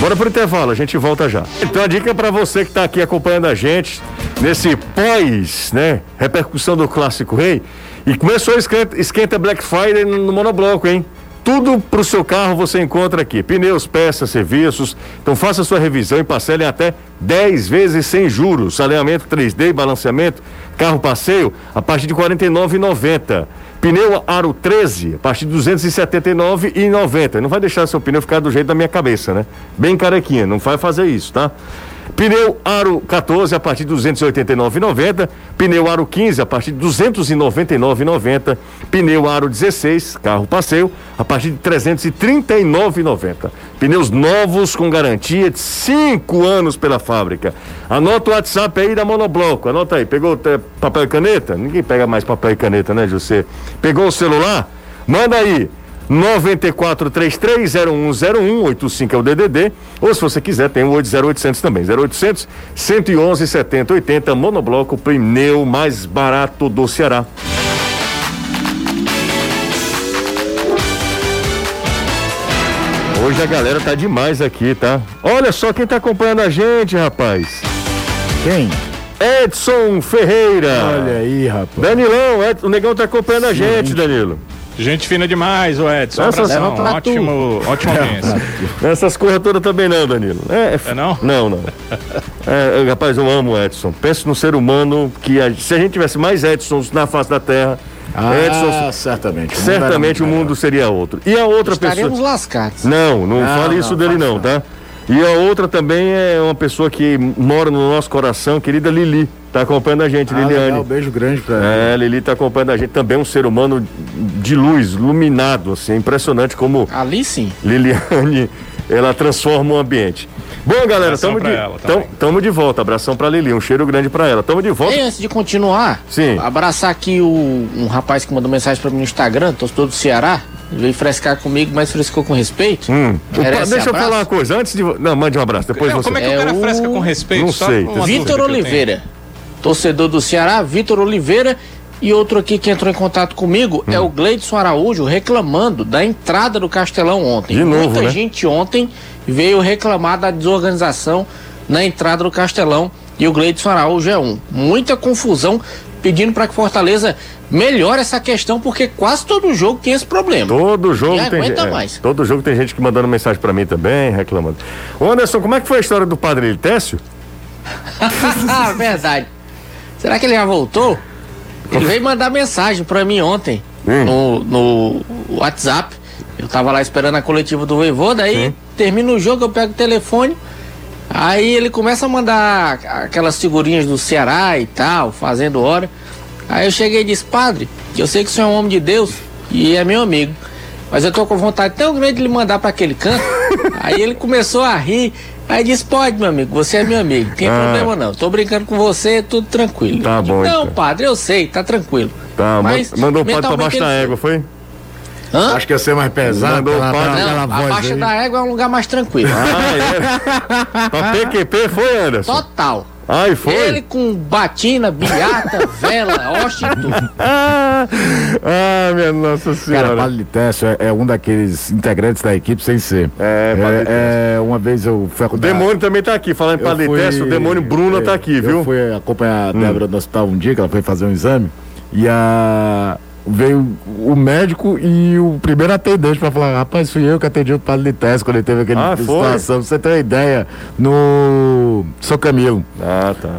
Bora pro intervalo, a gente volta já. Então a dica para você que tá aqui acompanhando a gente nesse pós, né? Repercussão do Clássico Rei. E começou o esquenta, esquenta Black Friday no monobloco, hein? Tudo pro seu carro você encontra aqui. Pneus, peças, serviços. Então faça sua revisão e parcele até 10 vezes sem juros. Alinhamento 3D, balanceamento, carro passeio a partir de R$ 49,90. Pneu Aro 13, a partir de R$ 279,90. Não vai deixar seu pneu ficar do jeito da minha cabeça, né? Bem carequinha, não vai fazer isso, tá? Pneu Aro 14 a partir de 289,90. Pneu Aro 15 a partir de 299,90. Pneu Aro 16, carro passeio, a partir de 339,90. Pneus novos com garantia de 5 anos pela fábrica. Anota o WhatsApp aí da Monobloco. Anota aí. Pegou eh, papel e caneta? Ninguém pega mais papel e caneta, né, José? Pegou o celular? Manda aí. 94330101, 85 é o DDD, ou se você quiser tem o 80800 também, 0800 111 70 80, monobloco, pneu mais barato do Ceará. Hoje a galera tá demais aqui, tá? Olha só quem tá acompanhando a gente, rapaz. Quem? Edson Ferreira. Olha aí, rapaz. Danilão, Ed- o negão tá acompanhando a gente, Danilo. Gente fina demais, o Edson. Essa- Abração, Leva pra tu. ótimo, ótima audiência. Essas coisas todas também não, Danilo. É, É não? Não, não. É, rapaz, eu amo o Edson. Penso no ser humano que a- se a gente tivesse mais Edsons na face da Terra, Ah, Edson, certamente. O certamente o mundo seria outro. E a outra Estaremos pessoa. lascados. Não, não, Não, fale não, isso dele fale não, tá? E a outra também é uma pessoa que mora no nosso coração, querida Lili. Tá acompanhando a gente, Ah, Liliane. legal, beijo grande pra ela. É, Lili tá acompanhando a gente. Também um ser humano de luz, iluminado, assim. Impressionante como Ali sim. Liliane, ela transforma o ambiente. Bom, galera, tamo de, ela tamo, tamo de volta. Abração pra Lili, um cheiro grande pra ela. Tamo de volta. E antes de continuar, Sim. abraçar aqui o, um rapaz que mandou mensagem pra mim no Instagram, torcedor do Ceará. Veio frescar comigo, mas frescou com respeito. Hum. O pa- Merece deixa eu falar uma coisa. Antes de. Não, mande um abraço. Depois Não, você. como é que É o cara o- fresca com respeito? Não Só sei, Vitor. Oliveira, torcedor do Ceará, Vitor Oliveira. E outro aqui que entrou em contato comigo Hum. é o Gleidson Araújo reclamando da entrada do Castelão ontem. De novo, Muita né? gente ontem veio reclamar da desorganização na entrada do Castelão e o Gleidson Araújo é um. Muita confusão pedindo para que Fortaleza melhore essa questão porque quase todo jogo tem esse problema. Todo jogo tem aguenta gente. é, mais. todo jogo tem gente que mandando mensagem pra mim também, reclamando. Ô Anderson, como é que foi a história do padre Litécio? Verdade. Será que ele já voltou? Ele veio mandar mensagem pra mim ontem Hum. no, no WhatsApp. Eu tava lá esperando a coletiva do Voivô, daí termina o jogo, eu pego o telefone. Aí ele começa a mandar aquelas figurinhas do Ceará e tal, fazendo hora. Aí eu cheguei e disse, padre, eu sei que o senhor é um homem de Deus e é meu amigo. Mas eu tô com vontade tão grande de lhe mandar pra aquele canto. Aí ele começou a rir. Aí disse, pode, meu amigo, você é meu amigo, tem Ah. problema não. Tô brincando com você, tudo tranquilo. Tá bom, Não, então. padre, eu sei, tá tranquilo. Tá, Mas, man- mandou o padre pra baixo da égua, foi? Hã? Acho que ia ser mais pesado Mandou o padre- Não, pela a Baixa da Égua é um lugar mais tranquilo. Ah, é. pra PQP foi, Anderson? Total. Ai, foi? Ele com batina, bilhata, vela, hoste e tudo. Ah, minha Nossa Cara, Senhora. Padre Litécio é, é um daqueles integrantes da equipe sem ser. É, é, é, Uma vez eu fui o demônio também tá aqui. Falando em Eu Litécio, o demônio Bruna é, tá aqui, Eu viu? Hum. fui acompanhar a Débora no hospital um dia, que ela foi fazer um exame, e a. Veio o médico e o primeiro atendente pra falar, rapaz, fui eu que atendi o Padre Litécio quando ele teve aquele Ah, situação. Pra você ter uma ideia, no São Camilo. Ah, tá.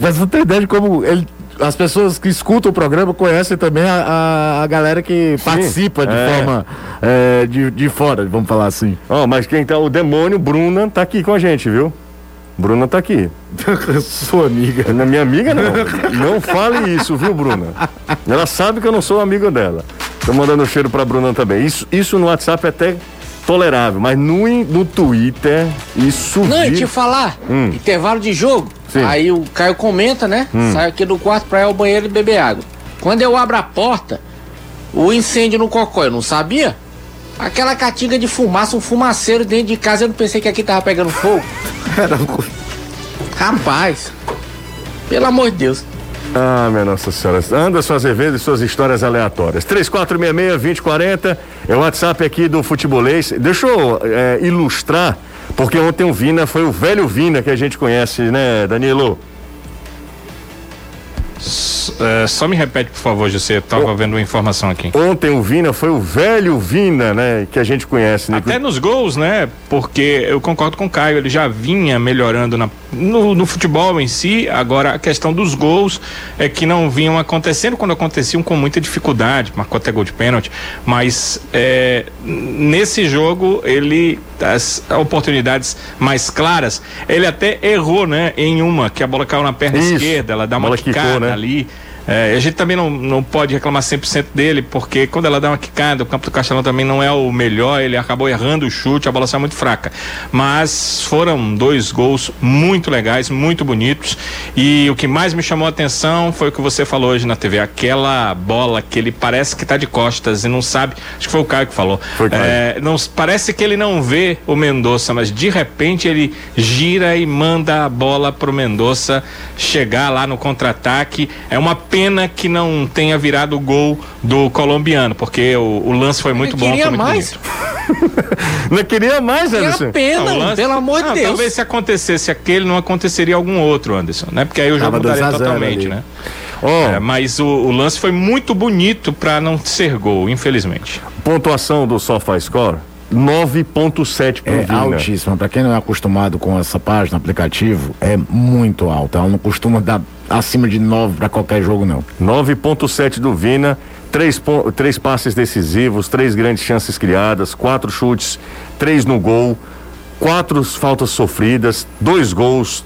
Mas você tem ideia de como ele. As pessoas que escutam o programa conhecem também a, a, a galera que participa de é. forma é, de, de fora, vamos falar assim. Ó, mas quem tá, o demônio Bruna tá aqui com a gente, viu? Bruna tá aqui. Sua amiga. Na minha amiga, não. Não fale isso, viu, Bruna? Ela sabe que eu não sou amigo dela. Tô mandando cheiro pra Bruna também. Isso, isso no WhatsApp é até tolerável, mas no, no Twitter, isso Não, e vira- te falar, intervalo de jogo. Sim. Aí o Caio comenta, né? Sai aqui do quarto pra ir ao banheiro e beber água. Quando eu abro a porta, o incêndio no cocó, eu não sabia? Aquela catinga de fumaça, um fumaceiro dentro de casa, eu não pensei que aqui tava pegando fogo. Rapaz, pelo amor de Deus. Ah, minha Nossa Senhora. Anderson Azevedo e suas histórias aleatórias. 3466-2040 é o WhatsApp aqui do Futebolês. Deixa eu é, ilustrar, porque ontem o Vina foi o velho Vina que a gente conhece, né, Danilo? S- é, só me repete, por favor, José. Eu tava vendo uma informação aqui. Ontem o Vina foi o velho Vina, né, que a gente conhece. Né? Até nos gols, né? Porque eu concordo com o Caio, ele já vinha melhorando na- no, no futebol em si. Agora, a questão dos gols é que não vinham acontecendo quando aconteciam com muita dificuldade. Marcou até gol de pênalti. Mas é, nesse jogo, ele. As oportunidades mais claras, ele até errou, né? Em uma, que a bola caiu na perna Isso. esquerda, ela dá uma bola quicou, quicada né? ali. É, a gente também não, não pode reclamar 100% dele, porque quando ela dá uma quicada, o campo do Castelão também não é o melhor, ele acabou errando o chute, a bola saiu muito fraca. Mas foram dois gols muito legais, muito bonitos. E o que mais me chamou a atenção foi o que você falou hoje na TV, aquela bola que ele parece que tá de costas e não sabe. Acho que foi o Caio que falou. Foi Caio. É, não, parece que ele não vê o Mendonça, mas de repente ele gira e manda a bola pro Mendonça chegar lá no contra-ataque. É uma pena que não tenha virado o gol do colombiano, porque o, o lance foi muito bom. queria muito mais. bonito. Não queria mais, Anderson? a pena, Não, o lance- pelo amor de Não, Deus. Talvez se acontecesse aquele, não aconteceria algum outro, Anderson, né? Porque aí o jogo Tava 2 mudaria a 0 totalmente, ali. né? Ó, É, mas o, o lance foi muito bonito pra não ser gol, infelizmente. pontuação do SofaScore, 9.7 pro É Vina. altíssima. Pra quem não é acostumado com essa página, aplicativo, é muito alta. Ela não costuma dar acima de 9 pra qualquer jogo, não. 9.7 do Vina, três, três passes decisivos, três grandes chances criadas, quatro chutes, três no gol, quatro faltas sofridas, dois gols.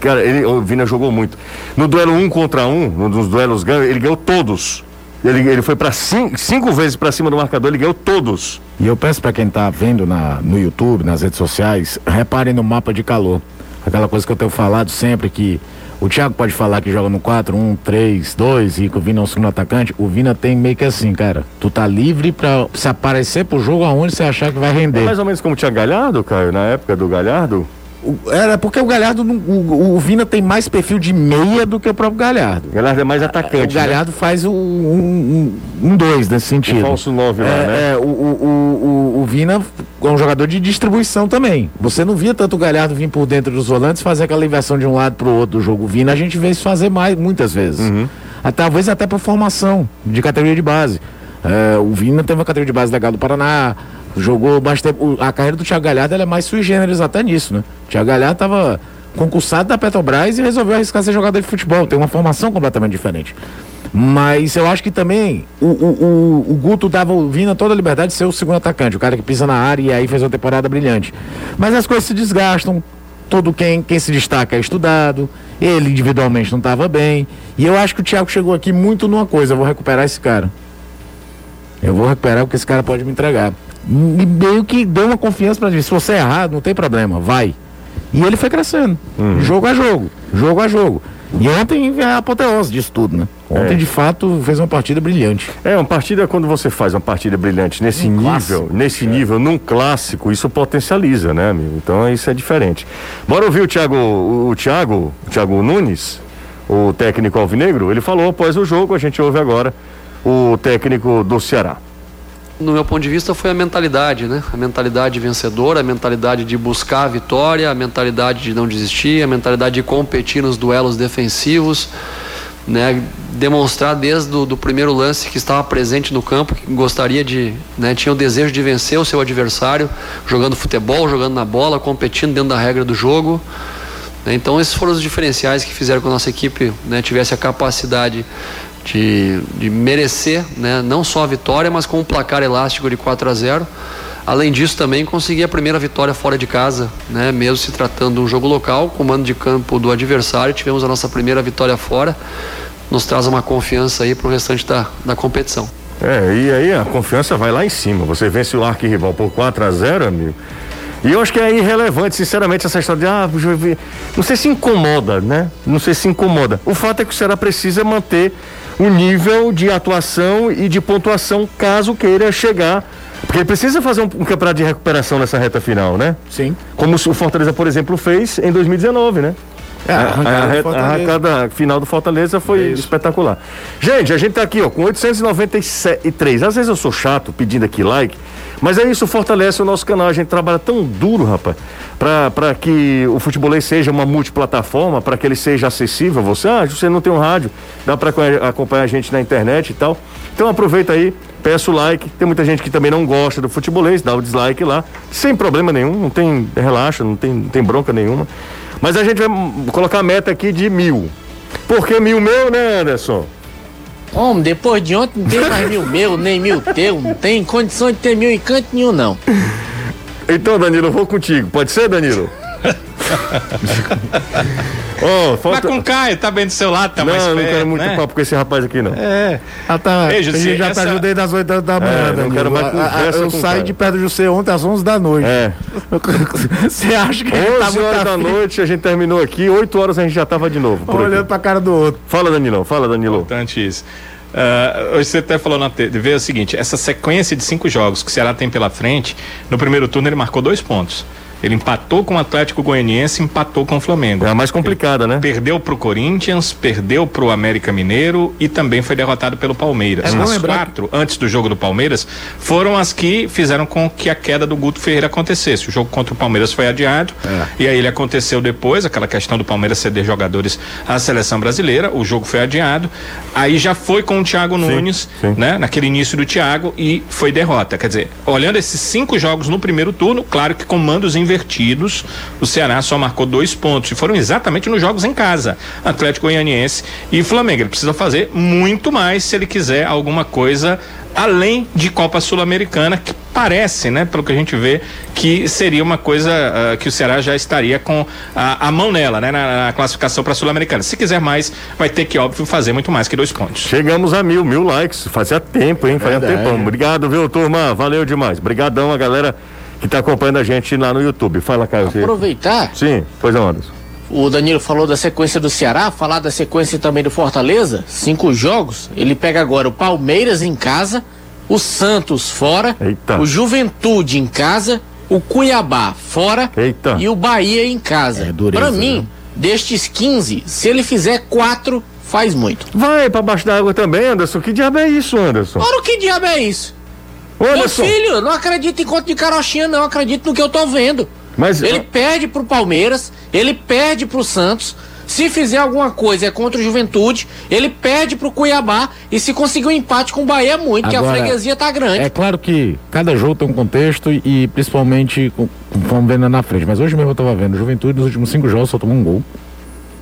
Cara, ele, o Vina jogou muito. No duelo um contra um, no- nos duelos ganhos, ele ganhou todos. Ele, ele foi para cinco, cinco vezes para cima do marcador, ele ganhou todos. E eu peço pra quem tá vendo na, no YouTube, nas redes sociais, reparem no mapa de calor. Aquela coisa que eu tenho falado sempre que o Thiago pode falar que joga no 4, 1, 3, 2 e que o Vina é um segundo atacante. O Vina tem meio que assim, cara. Tu tá livre pra se aparecer pro jogo aonde você achar que vai É render. mais ou menos como tinha Galhardo, Caio, na época do Galhardo. O- Era porque o Galhardo, não- o, o Vina tem mais perfil de meia do que o próprio Galhardo. O Galhardo é mais O atacante. né? Galhardo faz um, um, um, dois nesse sentido. Um falso nove lá, é, né? é, o, o, o, o Vina é um jogador de distribuição também. Você não via tanto o Galhardo vir por dentro dos volantes fazer aquela inversão de um lado para o outro do jogo. O Vina a gente vê isso fazer mais, muitas vezes. Uhum. Talvez até por formação de categoria de base. É, o Vina teve uma categoria de base legal do Paraná, jogou o- A carreira do Thiago Galhardo é mais sui generis até nisso, né? O Thiago Galhardo tava concursado da Petrobras e resolveu arriscar ser jogador de futebol. Tem uma formação completamente diferente. Mas eu acho que também o, o, o, o Guto dava vindo a toda a liberdade de ser o segundo atacante, o cara que pisa na área e aí fez uma temporada brilhante. Mas as coisas se desgastam, todo quem, quem se destaca é estudado, ele individualmente não estava bem. E eu acho que o Thiago chegou aqui muito numa coisa, eu vou recuperar esse cara. Eu vou recuperar o que esse cara pode me entregar. E meio que deu uma confiança para mim. Se você errar, não tem problema, vai. E ele foi crescendo, jogo a jogo, jogo a jogo. E ontem é a apoteose disso tudo, né? Ontem, É. de fato, fez uma partida brilhante. É, uma partida, quando você faz uma partida brilhante nesse Um nível, clássico. nesse nível, num clássico, isso potencializa, né, amigo? Então isso é diferente. Bora ouvir o Thiago, o Thiago, o Thiago Nunes, o técnico alvinegro, ele falou após o jogo, a gente ouve agora o técnico do Ceará. No meu ponto de vista, foi a mentalidade, né? A mentalidade vencedora, a mentalidade de buscar a vitória, a mentalidade de não desistir, a mentalidade de competir nos duelos defensivos, né? Demonstrar desde o do primeiro lance que estava presente no campo, que gostaria de, né? Tinha o desejo de vencer o seu adversário, jogando futebol, jogando na bola, competindo dentro da regra do jogo. né? Então esses foram os diferenciais que fizeram com que a nossa equipe né, tivesse a capacidade de, de merecer né, não só a vitória, mas com um placar elástico de 4 a 0. Além disso, também conseguir a primeira vitória fora de casa, né, mesmo se tratando de um jogo local, comando de campo do adversário. Tivemos a nossa primeira vitória fora, nos traz uma confiança aí para o restante da, da competição. É, e aí a confiança vai lá em cima. Você vence o arquirrival por 4 a 0 amigo. E eu acho que é irrelevante, sinceramente, essa história de, ah, não sei se incomoda, né? Não sei se incomoda. O fato é que o Ceará precisa manter o nível de atuação e de pontuação caso queira chegar. Porque ele precisa fazer um, um campeonato de recuperação nessa reta final, né? Sim. Como o Fortaleza, por exemplo, fez em 2019, né? É, A, arrancada a, a arrancada final do Fortaleza foi espetacular. Gente, a gente tá aqui, ó, com 893. Às vezes eu sou chato pedindo aqui like, mas é isso, fortalece o nosso canal. A gente trabalha tão duro, rapaz, pra que o futebolês seja uma multiplataforma, pra que ele seja acessível a você. Ah, você não tem um rádio, dá co- acompanhar a gente na internet e tal. Então aproveita aí, peça o like. Tem muita gente que também não gosta do futebolês, dá o dislike lá, sem problema nenhum, não tem, relaxa, não tem, não tem bronca nenhuma. Mas a gente vai colocar a meta aqui de mil. Por que mil meu, né, Anderson? Homem, depois de ontem não tem mais mil meu, nem mil teu, não tem condição de ter mil em canto nenhum, não. Então, Danilo, eu vou contigo. Pode ser, Danilo? Mas falta... com o Caio, tá bem do seu lado, tá não, mais eu não perto, quero muito né? papo com esse rapaz aqui, não. É. Ah, tá. Ei, a Jussi, gente já essa- tá ajudei das 8 da, da manhã, É, não quero mais A- a- conversa Eu saí de perto do José ontem às 11 da noite. É. Você acha que ele tá 11 muito horas da noite, a gente terminou aqui, 8 horas a gente já tava de novo. por aqui. Olhando pra cara do outro. Fala, Danilão, fala, Danilo. Importante isso. Ah, hoje você até falou na TV o seguinte: essa sequência de cinco jogos que o Ceará tem pela frente, no primeiro turno ele marcou dois pontos. Ele empatou com o Atlético Goianiense, empatou com o Flamengo. É a mais complicada, né? Perdeu pro Corinthians, perdeu pro América Mineiro e também foi derrotado pelo Palmeiras. É as lembrar quatro, antes do jogo do Palmeiras, foram as que fizeram com que a queda do Guto Ferreira acontecesse. O jogo contra o Palmeiras foi adiado e aí ele aconteceu depois, aquela questão do Palmeiras ceder jogadores à seleção brasileira. O jogo foi adiado. Aí já foi com o Thiago Nunes, sim. né? Naquele início do Thiago e foi derrota. Quer dizer, olhando esses cinco jogos no primeiro turno, claro que com mandos invertidos, o Ceará só marcou dois pontos e foram exatamente nos jogos em casa, Atlético Goianiense e Flamengo. Ele precisa fazer muito mais se ele quiser alguma coisa além de Copa Sul-Americana, que parece, né, pelo que a gente vê, que seria uma coisa ah, que o Ceará já estaria com a, a mão nela, né, na, na classificação para Sul-Americana. Se quiser mais, vai ter que, óbvio, fazer muito mais que dois pontos. Chegamos a mil, mil likes. Fazia tempo, hein? Fazia Verdade. tempão. Obrigado, viu, turma? Valeu demais. Obrigadão a galera que tá acompanhando a gente lá no YouTube. Fala, Caio. Aproveitar, Sim, pois não, Anderson. o Danilo falou da sequência do Ceará, falar da sequência também do Fortaleza, cinco jogos. Ele pega agora o Palmeiras em casa, o Santos fora, Eita. o Juventude em casa, o Cuiabá fora Eita. e o Bahia em casa. É dureza, Pra mim, né? destes 15, se ele fizer quatro, faz muito. Vai pra baixo da água também, Anderson. Que diabo é isso, Anderson? Ora, o que diabo é isso? Ô, Meu filho, eu não acredito em conto de carochinha, não. Acredito no que eu tô vendo. Mas Ele perde pro Palmeiras, ele perde pro Santos, Se fizer alguma coisa é contra o Juventude, ele perde pro Cuiabá e se conseguir um empate com o Bahia é muito, que a Agora, freguesia tá grande. É claro que cada jogo tem um contexto e, e principalmente vamos vendo na frente. Mas hoje mesmo eu tava vendo, Juventude nos últimos cinco jogos só tomou um gol.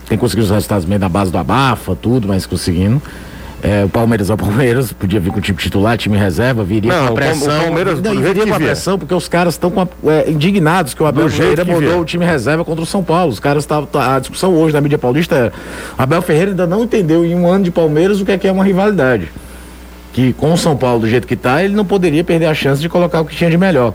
Tem conseguido os resultados meio na base do abafa, tudo, mas conseguindo. É, o Palmeiras é o Palmeiras, podia vir com o time titular, time reserva, viria Não, com a pressão. o Palmeiras, jeito viria com a pressão, porque os caras estão é, indignados que o Abel Ferreira mudou vier. o time reserva contra o São Paulo. Os caras estavam. A discussão hoje na mídia paulista é. Abel Ferreira ainda não entendeu em um ano de Palmeiras o que é, que é uma rivalidade. Que com o São Paulo do jeito que tá, ele não poderia perder a chance de colocar o que tinha de melhor.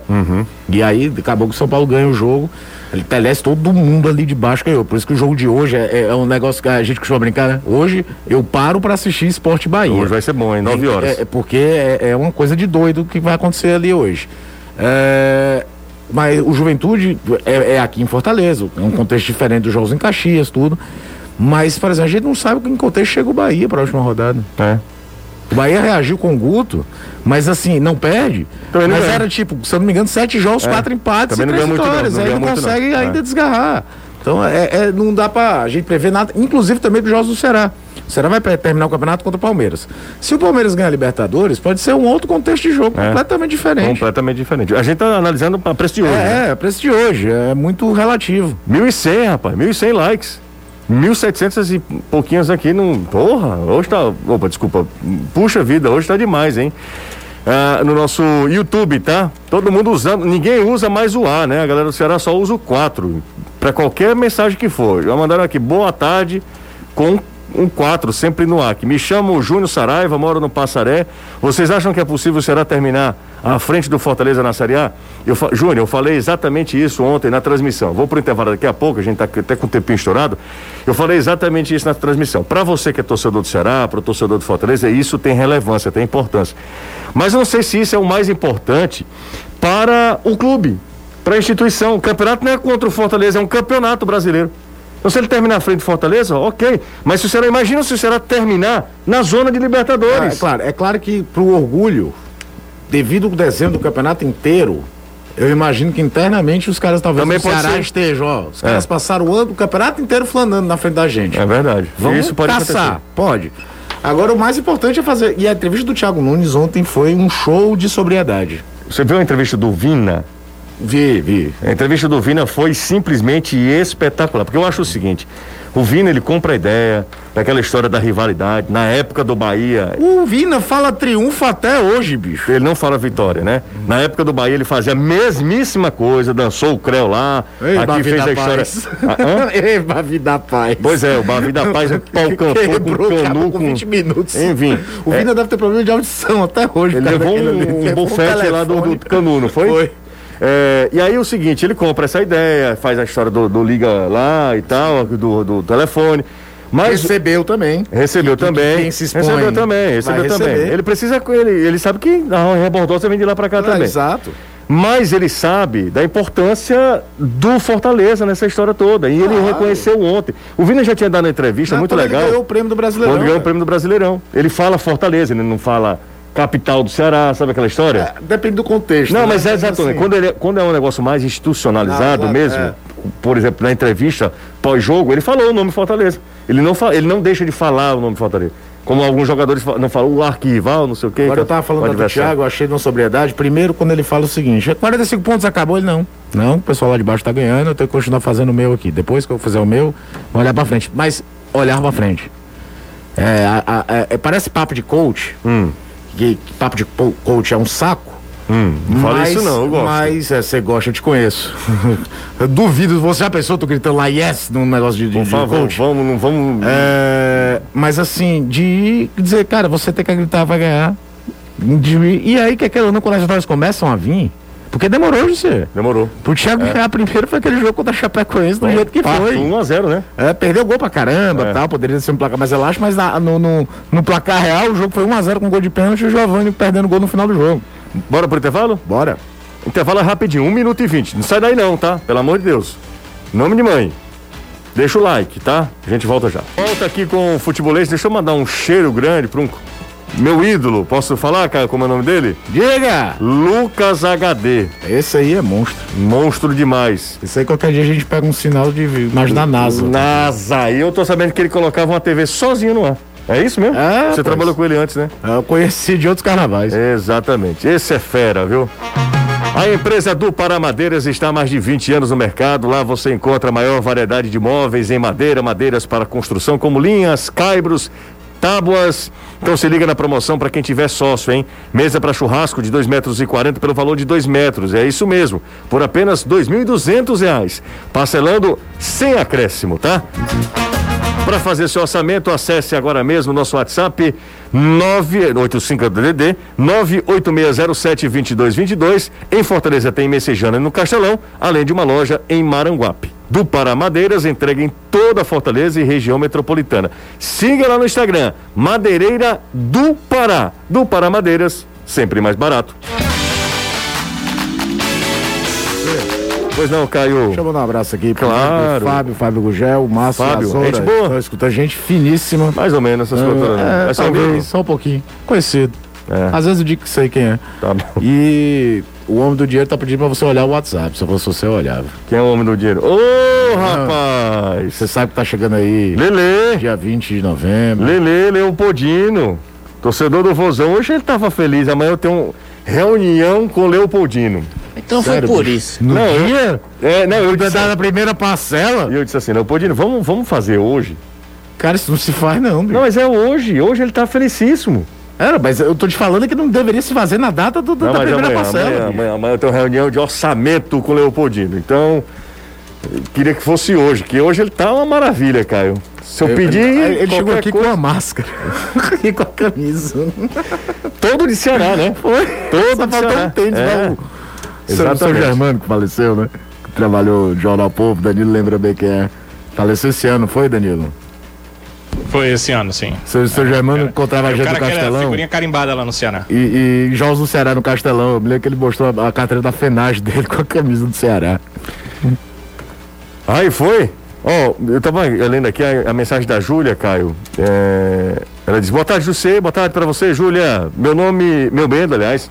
E aí acabou que o São Paulo ganha o jogo. Ele telece todo mundo ali de baixo ganhou. Por isso que o jogo de hoje é, é um negócio que a gente costuma brincar, né? Hoje eu paro pra assistir Esporte Bahia. Hoje vai ser bom, hein? 9 horas. É, é porque é, é uma coisa de doido que vai acontecer ali hoje. É, mas o Juventude é, é aqui em Fortaleza, é um contexto diferente dos jogos em Caxias, tudo. Mas, por exemplo, a gente não sabe em que contexto chega o Bahia para a última rodada. É. O Bahia reagiu com o Guto, mas assim, não perde. Também não mas ganha. era tipo, se eu não me engano, sete jogos, É. quatro empates Também e não três não. vitórias. Não Aí não muito, não. consegue ainda É. desgarrar. Então é, é- não dá pra gente prever nada, inclusive também dos jogos do Ceará. O Ceará vai terminar o campeonato contra o Palmeiras. Se o Palmeiras ganhar a Libertadores, pode ser um outro contexto de jogo É. completamente diferente. Completamente diferente. A gente tá analisando a preço de hoje. né? É, é, preço de hoje, é muito relativo. 1.100, rapaz, 1.100 likes. 1.700 e pouquinhos aqui no. Porra, hoje tá. Opa, desculpa. Puxa vida, hoje tá demais, hein? Ah, no nosso YouTube, tá? Todo mundo usando. Ninguém usa mais o A, né? A galera do Ceará só usa o 4. Pra qualquer mensagem que for. Já mandaram aqui, boa tarde, com um 4, sempre no. Que me chamo Júnior Saraiva, moro no Passaré. Vocês acham que é possível o Ceará terminar à frente do Fortaleza na Série A? Eu. Júnior, eu falei exatamente isso ontem na transmissão. Vou pro intervalo daqui a pouco, a gente tá até com o tempinho estourado. Eu falei exatamente isso na transmissão. Para você que é torcedor do Ceará, para o torcedor do Fortaleza, isso tem relevância, tem importância. Mas não sei se isso é o mais importante para o clube, para a instituição. O campeonato não é contra o Fortaleza, é um campeonato brasileiro. Então, se ele terminar à frente do Fortaleza, ok. Mas se o Ceará, imagina se o Ceará terminar na zona de Ah, é Libertadores. claro, é claro que pro orgulho, devido ao desenho do campeonato inteiro, eu imagino que internamente os caras talvez Também pode Ceará ser. estejam, ó. Os É. caras passaram o ano, o campeonato inteiro flanando na frente da gente. É verdade. Vamos isso pode caçar, acontecer. pode. Agora o mais importante é fazer. E a entrevista do Thiago Nunes ontem foi um show de sobriedade. Você viu a entrevista do Vina? Vi, vi. A entrevista do Vina foi simplesmente espetacular, porque eu acho o seguinte, o Vina ele compra a ideia daquela história da rivalidade, na época do Bahia, O Vina fala triunfo até hoje, bicho. ele não fala vitória, né? Na época do Bahia ele fazia a mesmíssima coisa, dançou o Creu lá, Ei, aqui fez a história. Paz. Ah? Ei, Bavi da Paz. Pois é, o Bavi da Paz, o pau cantou com canu, com com 20 minutos. Enfim, O é, Vina deve ter problema de audição até hoje. ele levou um, um lá do, do canu, não foi? Foi. É, e aí é o seguinte, ele compra essa ideia, faz a história do, do liga lá e tal, do, do telefone. Mas Recebeu também. Recebeu Que- que- também. quem se expõe recebeu também, recebeu também. receber. Ele precisa. Ele, ele sabe que a rebordosa vem de lá pra cá É, também. exato. Mas ele sabe da importância do Fortaleza nessa história toda. E ele reconheceu ontem. O Vina já tinha dado uma entrevista Não, muito legal. Ele ganhou o prêmio do Brasileirão. quando ganhou o cara. prêmio do Brasileirão. Ele fala Fortaleza, ele não fala capital do Ceará, sabe aquela história? É, Depende do contexto. Não, né? mas é exatamente. assim, Quando, ele, quando é um negócio mais institucionalizado claro, mesmo, é. por exemplo, na entrevista pós-jogo, ele falou o nome Fortaleza. Ele não, fa- ele não deixa de falar o nome Fortaleza. Como alguns jogadores não falam o arquival, não sei o quê. Agora que eu tava é falando do. Thiago, achei de uma sobriedade. Primeiro, quando ele fala o seguinte: 45 pontos acabou, ele não. Não, o pessoal lá de baixo tá ganhando, eu tenho que continuar fazendo o meu aqui. Depois que eu fizer o meu, vou olhar pra frente. Mas olhar pra frente. É, a- a- é, é, parece papo de coach. Hum, Que, papo de coach é um saco. hum, não fala mas, isso não, eu gosto. Mas é, você gosta, eu te conheço. eu duvido, você já pensou, tô gritando lá yes num negócio de, de, Por de favor, coach? vamos, não vamos. É, mas assim, de dizer, cara, você tem que acreditar, vai ganhar. De- e aí, que aquela as vitórias começam a vir, porque demorou, José. Demorou. Pro Thiago ganhar primeiro foi aquele jogo contra a Chapecoense, do jeito que Pato, foi. 1x0, né? É, perdeu gol pra caramba, É. tal, poderia ser um placar mais elástico, mas na- no, no, no placar real o jogo foi 1x0 com gol de pênalti e o Giovanni perdendo gol no final do jogo. Bora pro intervalo? Bora. Intervalo é rapidinho, 1 minuto e 20. Não sai daí não, tá? Pelo amor de Deus. Nome de mãe. Deixa o like, tá? A gente volta já. Volta aqui com o futebolês. Deixa eu mandar um cheiro grande para um meu ídolo, posso falar, Caio, como é o nome dele? Diga! Lucas HD. Esse aí é monstro. Monstro demais. Esse aí qualquer dia a gente pega um sinal de imagem da NASA. NASA. E eu tô sabendo que ele colocava uma TV sozinho no ar. É isso mesmo? É, Você pois. trabalhou com ele antes, né? Eu conheci de outros carnavais. Exatamente. Esse é fera, viu? A empresa do Pará Madeiras está há mais de 20 anos no mercado. Lá você encontra a maior variedade de móveis em madeira, madeiras para construção, como linhas, caibros, tábuas. Então se liga na promoção para quem tiver sócio, hein? Mesa para churrasco de 2 metros e 40 pelo valor de 2 metros. É isso mesmo. Por apenas 2.200 reais. Parcelando sem acréscimo, tá? Para fazer seu orçamento, acesse agora mesmo nosso WhatsApp 985DDD 986072222. Em Fortaleza tem Messejana no Castelão, além de uma loja em Maranguape. Do Pará Madeiras, entrega em toda a Fortaleza e região metropolitana. Siga lá no Instagram, Madeireira do Pará. Do Pará Madeiras, sempre mais barato. Pois não, Caio. Deixa eu mandar um abraço aqui pro Claro. pro Fábio, Fábio Gugel, o Márcio Fábio, Azora. gente boa. Escuta, gente finíssima. Mais ou menos essas coisas. É, ser ao talvez, vivo? só um pouquinho. Conhecido. É. Às vezes eu digo que sei quem é. Tá bom. E o homem do dinheiro tá pedindo pra você olhar o WhatsApp. Se eu fosse você, eu olhava. Quem é o homem do dinheiro? Ô, rapaz! Você sabe que tá chegando aí Lele! dia 20 de novembro. Lele Leopoldino. Torcedor do Vozão. Hoje ele tava feliz. Amanhã eu tenho reunião com o Leopoldino. Então Sério, foi por bicho? isso. No Não, eu- dia? É, não, eu disse, dar na primeira parcela? e eu disse assim, Leopoldino, vamos, vamos fazer hoje. Cara, isso não se faz, não. bicho. Não, mas é hoje. Hoje ele tá felicíssimo. Era, mas eu tô te falando que não deveria se fazer na data do, do- Não, da primeira amanhã, parcela. amanhã, amanhã, amanhã eu tenho reunião de orçamento com o Leopoldino. Então, eu queria que fosse hoje, que hoje ele tá uma maravilha, Caio. Se eu pedir. Ele, ele chegou aqui coisa- com a máscara e com a camisa. Todo de Ceará, né? Foi. Todo Só de Ceará. um tênis, É. né? Exatamente. Germano, que faleceu, né? Que trabalhou no Jornal Povo, Danilo lembra bem quem é. Faleceu esse ano, foi, Danilo? Foi esse ano, sim. Seu, seu Germano encontrava a gente no cara Castelão. figurinha carimbada lá no Ceará. E, e jogos do Ceará no Castelão. Eu me lembro que ele mostrou a, a carteira da FENAGE dele com a camisa do Ceará. Aí foi? Ó, eu tava lendo aqui a, a mensagem da Júlia, Caio. É, ela diz: Boa tarde, José. Boa tarde pra você, Júlia. Meu nome, meu medo, aliás,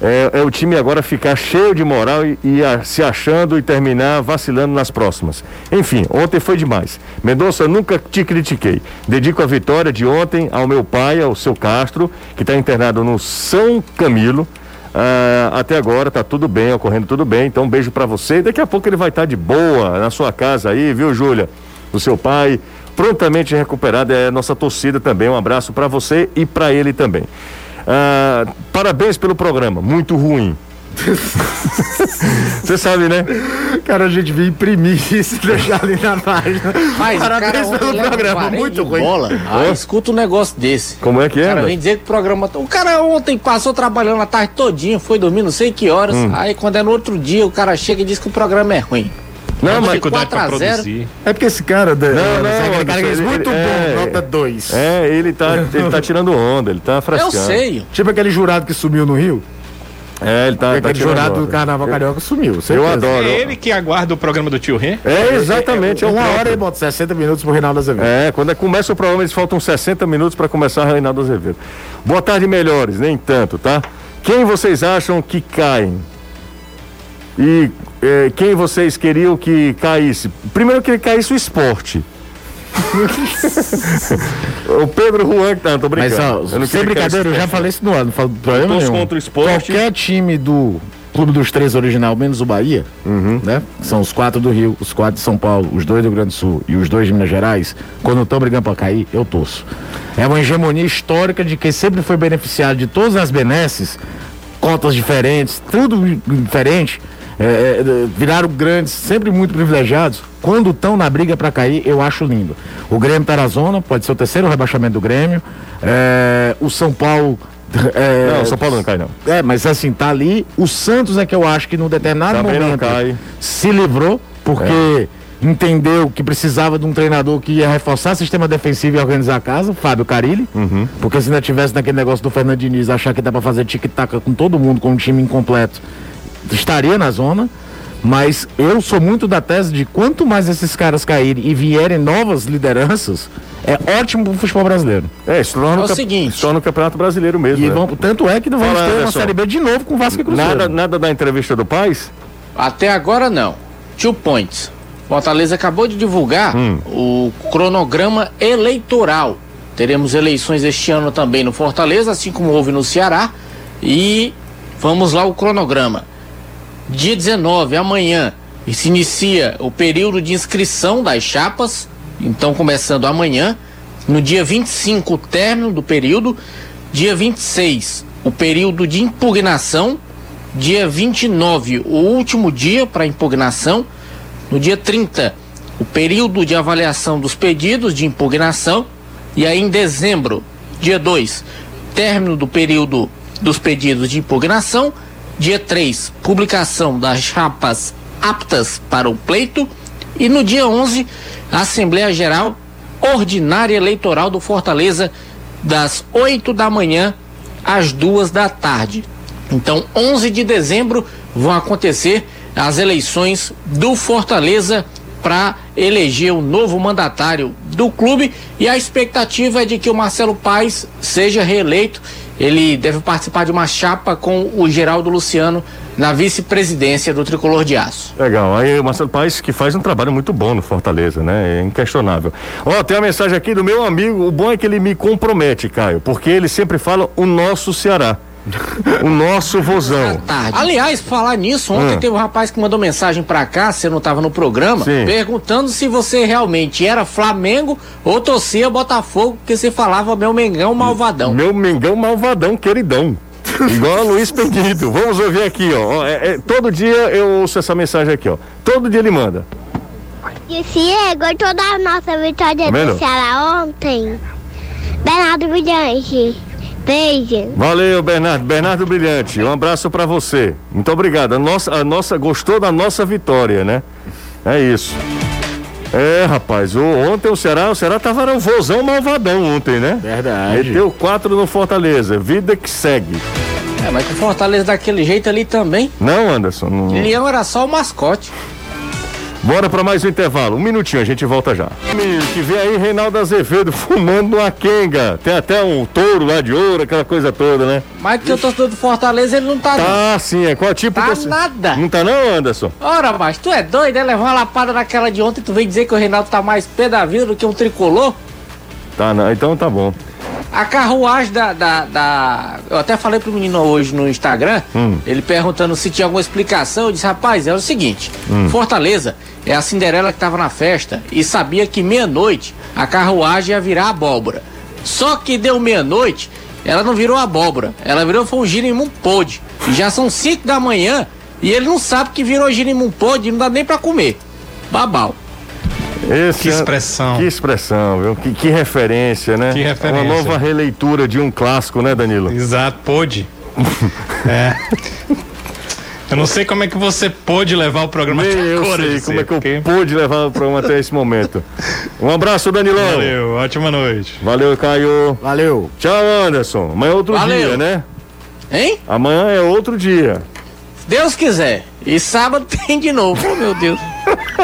é, é o time agora ficar cheio de moral e, e a- se achando e terminar vacilando nas próximas. Enfim, ontem foi demais. Mendonça, nunca te critiquei. Dedico a vitória de ontem ao meu pai, ao seu Castro, que está internado no São Camilo. Ah, até agora tá tudo bem, ocorrendo tudo bem. Então, um beijo pra você. Daqui a pouco ele vai estar de boa na sua casa aí, viu, Júlia? O seu pai, prontamente recuperado. É nossa torcida também. Um abraço pra você e pra ele também. Ah, parabéns pelo programa, muito ruim. Você sabe, né? Cara, a gente veio imprimir isso e deixar ali na página. Mas o cara Parabéns ontem pelo programa, 40 muito ruim. Bola. Ah, escuta um negócio desse. Como é que O é? cara André? vem dizer que o programa. O cara ontem passou trabalhando a tarde todinha, foi dormir não sei que horas. Hum. Aí quando é no outro dia, o cara chega e diz que o programa é ruim. Não, mas. Dificuldade pra 4 a 0. produzir. É porque esse cara. Não, não, aquele cara que diz, ele- muito é, bom, nota 2. É, ele tá, ele tá tirando onda, ele tá Eu frescando. sei. Tipo aquele jurado que sumiu no Rio. É, ele tá, tá aquele jurado do onda. Carnaval Carioca sumiu. Eu certeza. adoro. É ele que aguarda o programa do tio Rê? É, exatamente. É, o Uma próprio. hora ele bota 60 minutos pro Reinaldo Azevedo. É, quando começa o programa, eles faltam 60 minutos para começar a Reinaldo Azevedo. Boa tarde, melhores, nem tanto, tá? Quem vocês acham que caem? E eh, quem vocês queriam que caísse? Primeiro que caísse o esporte. o Pedro Juan que tá, tô brincando. Mas, ó, Eu não sem brincadeira, eu já falei isso no ano, não falo problema Todos nenhum. contra o esporte. Qualquer time do Clube dos Três original, menos o Bahia, Uhum. né? São os quatro do Rio, os quatro de São Paulo, os dois do Rio Grande do Sul e os dois de Minas Gerais, quando estão brigando pra cair, eu torço. É uma hegemonia histórica de quem sempre foi beneficiado de todas as benesses, cotas diferentes, tudo diferente. É, é, viraram grandes, sempre muito privilegiados. Quando estão na briga para cair, eu acho lindo. O Grêmio tá na zona, pode ser o terceiro rebaixamento do Grêmio. É, o São Paulo. é, Não, o São Paulo não cai, não. é, mas assim, tá ali. O Santos é que eu acho que num determinado Também não momento cai. se livrou, porque entendeu que precisava de um treinador que ia reforçar o sistema defensivo e organizar a casa, Fábio Carilli. Uhum. Porque se ainda tivesse naquele negócio do Fernando Diniz, achar que dá pra fazer tic-tac com todo mundo, com um time incompleto, estaria na zona. Mas eu sou muito da tese de quanto mais esses caras caírem e vierem novas lideranças, é ótimo pro futebol brasileiro. É, isso torna, É o o, cap- seguinte. isso torna o Campeonato Brasileiro mesmo. E né? vamos- tanto é que não vamos Fala, ter uma. Série B de novo com Vasco e Cruzeiro. Nada, nada da entrevista do Paz? Até agora não. Two points. Fortaleza acabou de divulgar o cronograma eleitoral. Teremos eleições este ano também no Fortaleza, assim como houve no Ceará. E vamos lá o cronograma. Dia 19, amanhã, se inicia o período de inscrição das chapas. Então, começando amanhã. No dia 25, o término do período. Dia 26, o período de impugnação. Dia 29, o último dia para impugnação. No dia 30, o período de avaliação dos pedidos de impugnação. E aí, em dezembro, dia 2, término do período dos pedidos de impugnação. Dia 3, publicação das chapas aptas para o pleito. E no dia 11, a Assembleia Geral Ordinária Eleitoral do Fortaleza, das 8 da manhã às duas da tarde. Então, 11 de dezembro vão acontecer as eleições do Fortaleza para eleger o novo mandatário do clube e a expectativa é de que o Marcelo Paes seja reeleito. Ele deve participar de uma chapa com o Geraldo Luciano na vice-presidência do Tricolor de Aço. Legal. Aí o Marcelo Paes que faz um trabalho muito bom no Fortaleza, né? É inquestionável. Ó, tem uma mensagem aqui do meu amigo. O bom é que ele me compromete, Caio, porque ele sempre fala o nosso Ceará. O nosso vozão. tarde. Aliás, falar nisso, ontem Hum. teve um rapaz que mandou mensagem pra cá, você não tava no programa, Sim. perguntando se você realmente era Flamengo ou torcia Botafogo, porque você falava meu Mengão malvadão. Meu Mengão malvadão, queridão. Igual a Luiz Pedido. Vamos ouvir aqui, ó. É- é- todo dia eu ouço essa mensagem aqui, ó. Todo dia ele manda. E Diego, toda a nossa vitória Tá do Ceará ontem. Bernardo Brilhante. Beijo. Valeu, Bernardo. Bernardo Brilhante, um abraço pra você. Muito obrigado. A nossa, a nossa, gostou da nossa vitória, né? É isso. É, rapaz, o, ontem o Ceará, o Ceará tava era um vozão malvadão ontem, né? Verdade. Meteu quatro no Fortaleza. Vida que segue. É, mas com o Fortaleza daquele jeito ali também, Não, Anderson? Não... Leão era só o mascote. Bora pra mais um intervalo. Um minutinho, a gente volta já. Que vem aí Reinaldo Azevedo fumando uma quenga. Tem até um touro lá de ouro, aquela coisa toda, né? Mas que o torcedor do Fortaleza ele não tá. não. Tá, sim, é. Qual tipo Tá de- nada. Não tá não, Anderson? Ora, mas tu é doido, é levar uma lapada naquela de ontem, tu vem dizer que o Reinaldo tá mais pé da vida do que um tricolor? Tá, não. Então tá bom. A carruagem da, da, da- Eu até falei pro menino hoje no Instagram, Hum. ele perguntando se tinha alguma explicação. Eu disse, rapaz, é o seguinte: Hum. Fortaleza é a Cinderela que tava na festa e sabia que meia-noite a carruagem ia virar abóbora. Só que deu meia-noite, ela não virou abóbora, ela virou foi um girimum pôde. E já são 5 da manhã e ele não sabe que virou girimum pôde e não dá nem pra comer. Babau. Esse Que é- expressão. Que expressão, viu? Que, que referência, né? Que referência. Uma nova releitura de um clássico, né, Danilo? Exato, pôde. é. Eu não sei como é que você pôde levar o programa Nem até eu agora, sei José, como é que eu pude levar o programa até esse momento. Um abraço, Danilão. Valeu, ótima noite. Valeu, Caio. Valeu. Tchau, Anderson. Amanhã é outro Valeu. dia, né? Hein? Amanhã é outro dia. Se Deus quiser. E sábado tem de novo. Oh, meu Deus.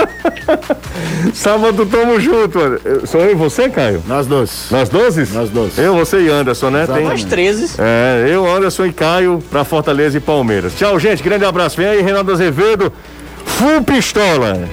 Sábado tamo junto. Eu- Sou eu e você, Caio? Nós dois. Nós doze? Nós dois. Eu, você e Anderson, né? Tem- Nós 13. É, eu, Anderson e Caio pra Fortaleza e Palmeiras. Tchau, gente. Grande abraço. Vem aí, Renato Azevedo. Full pistola.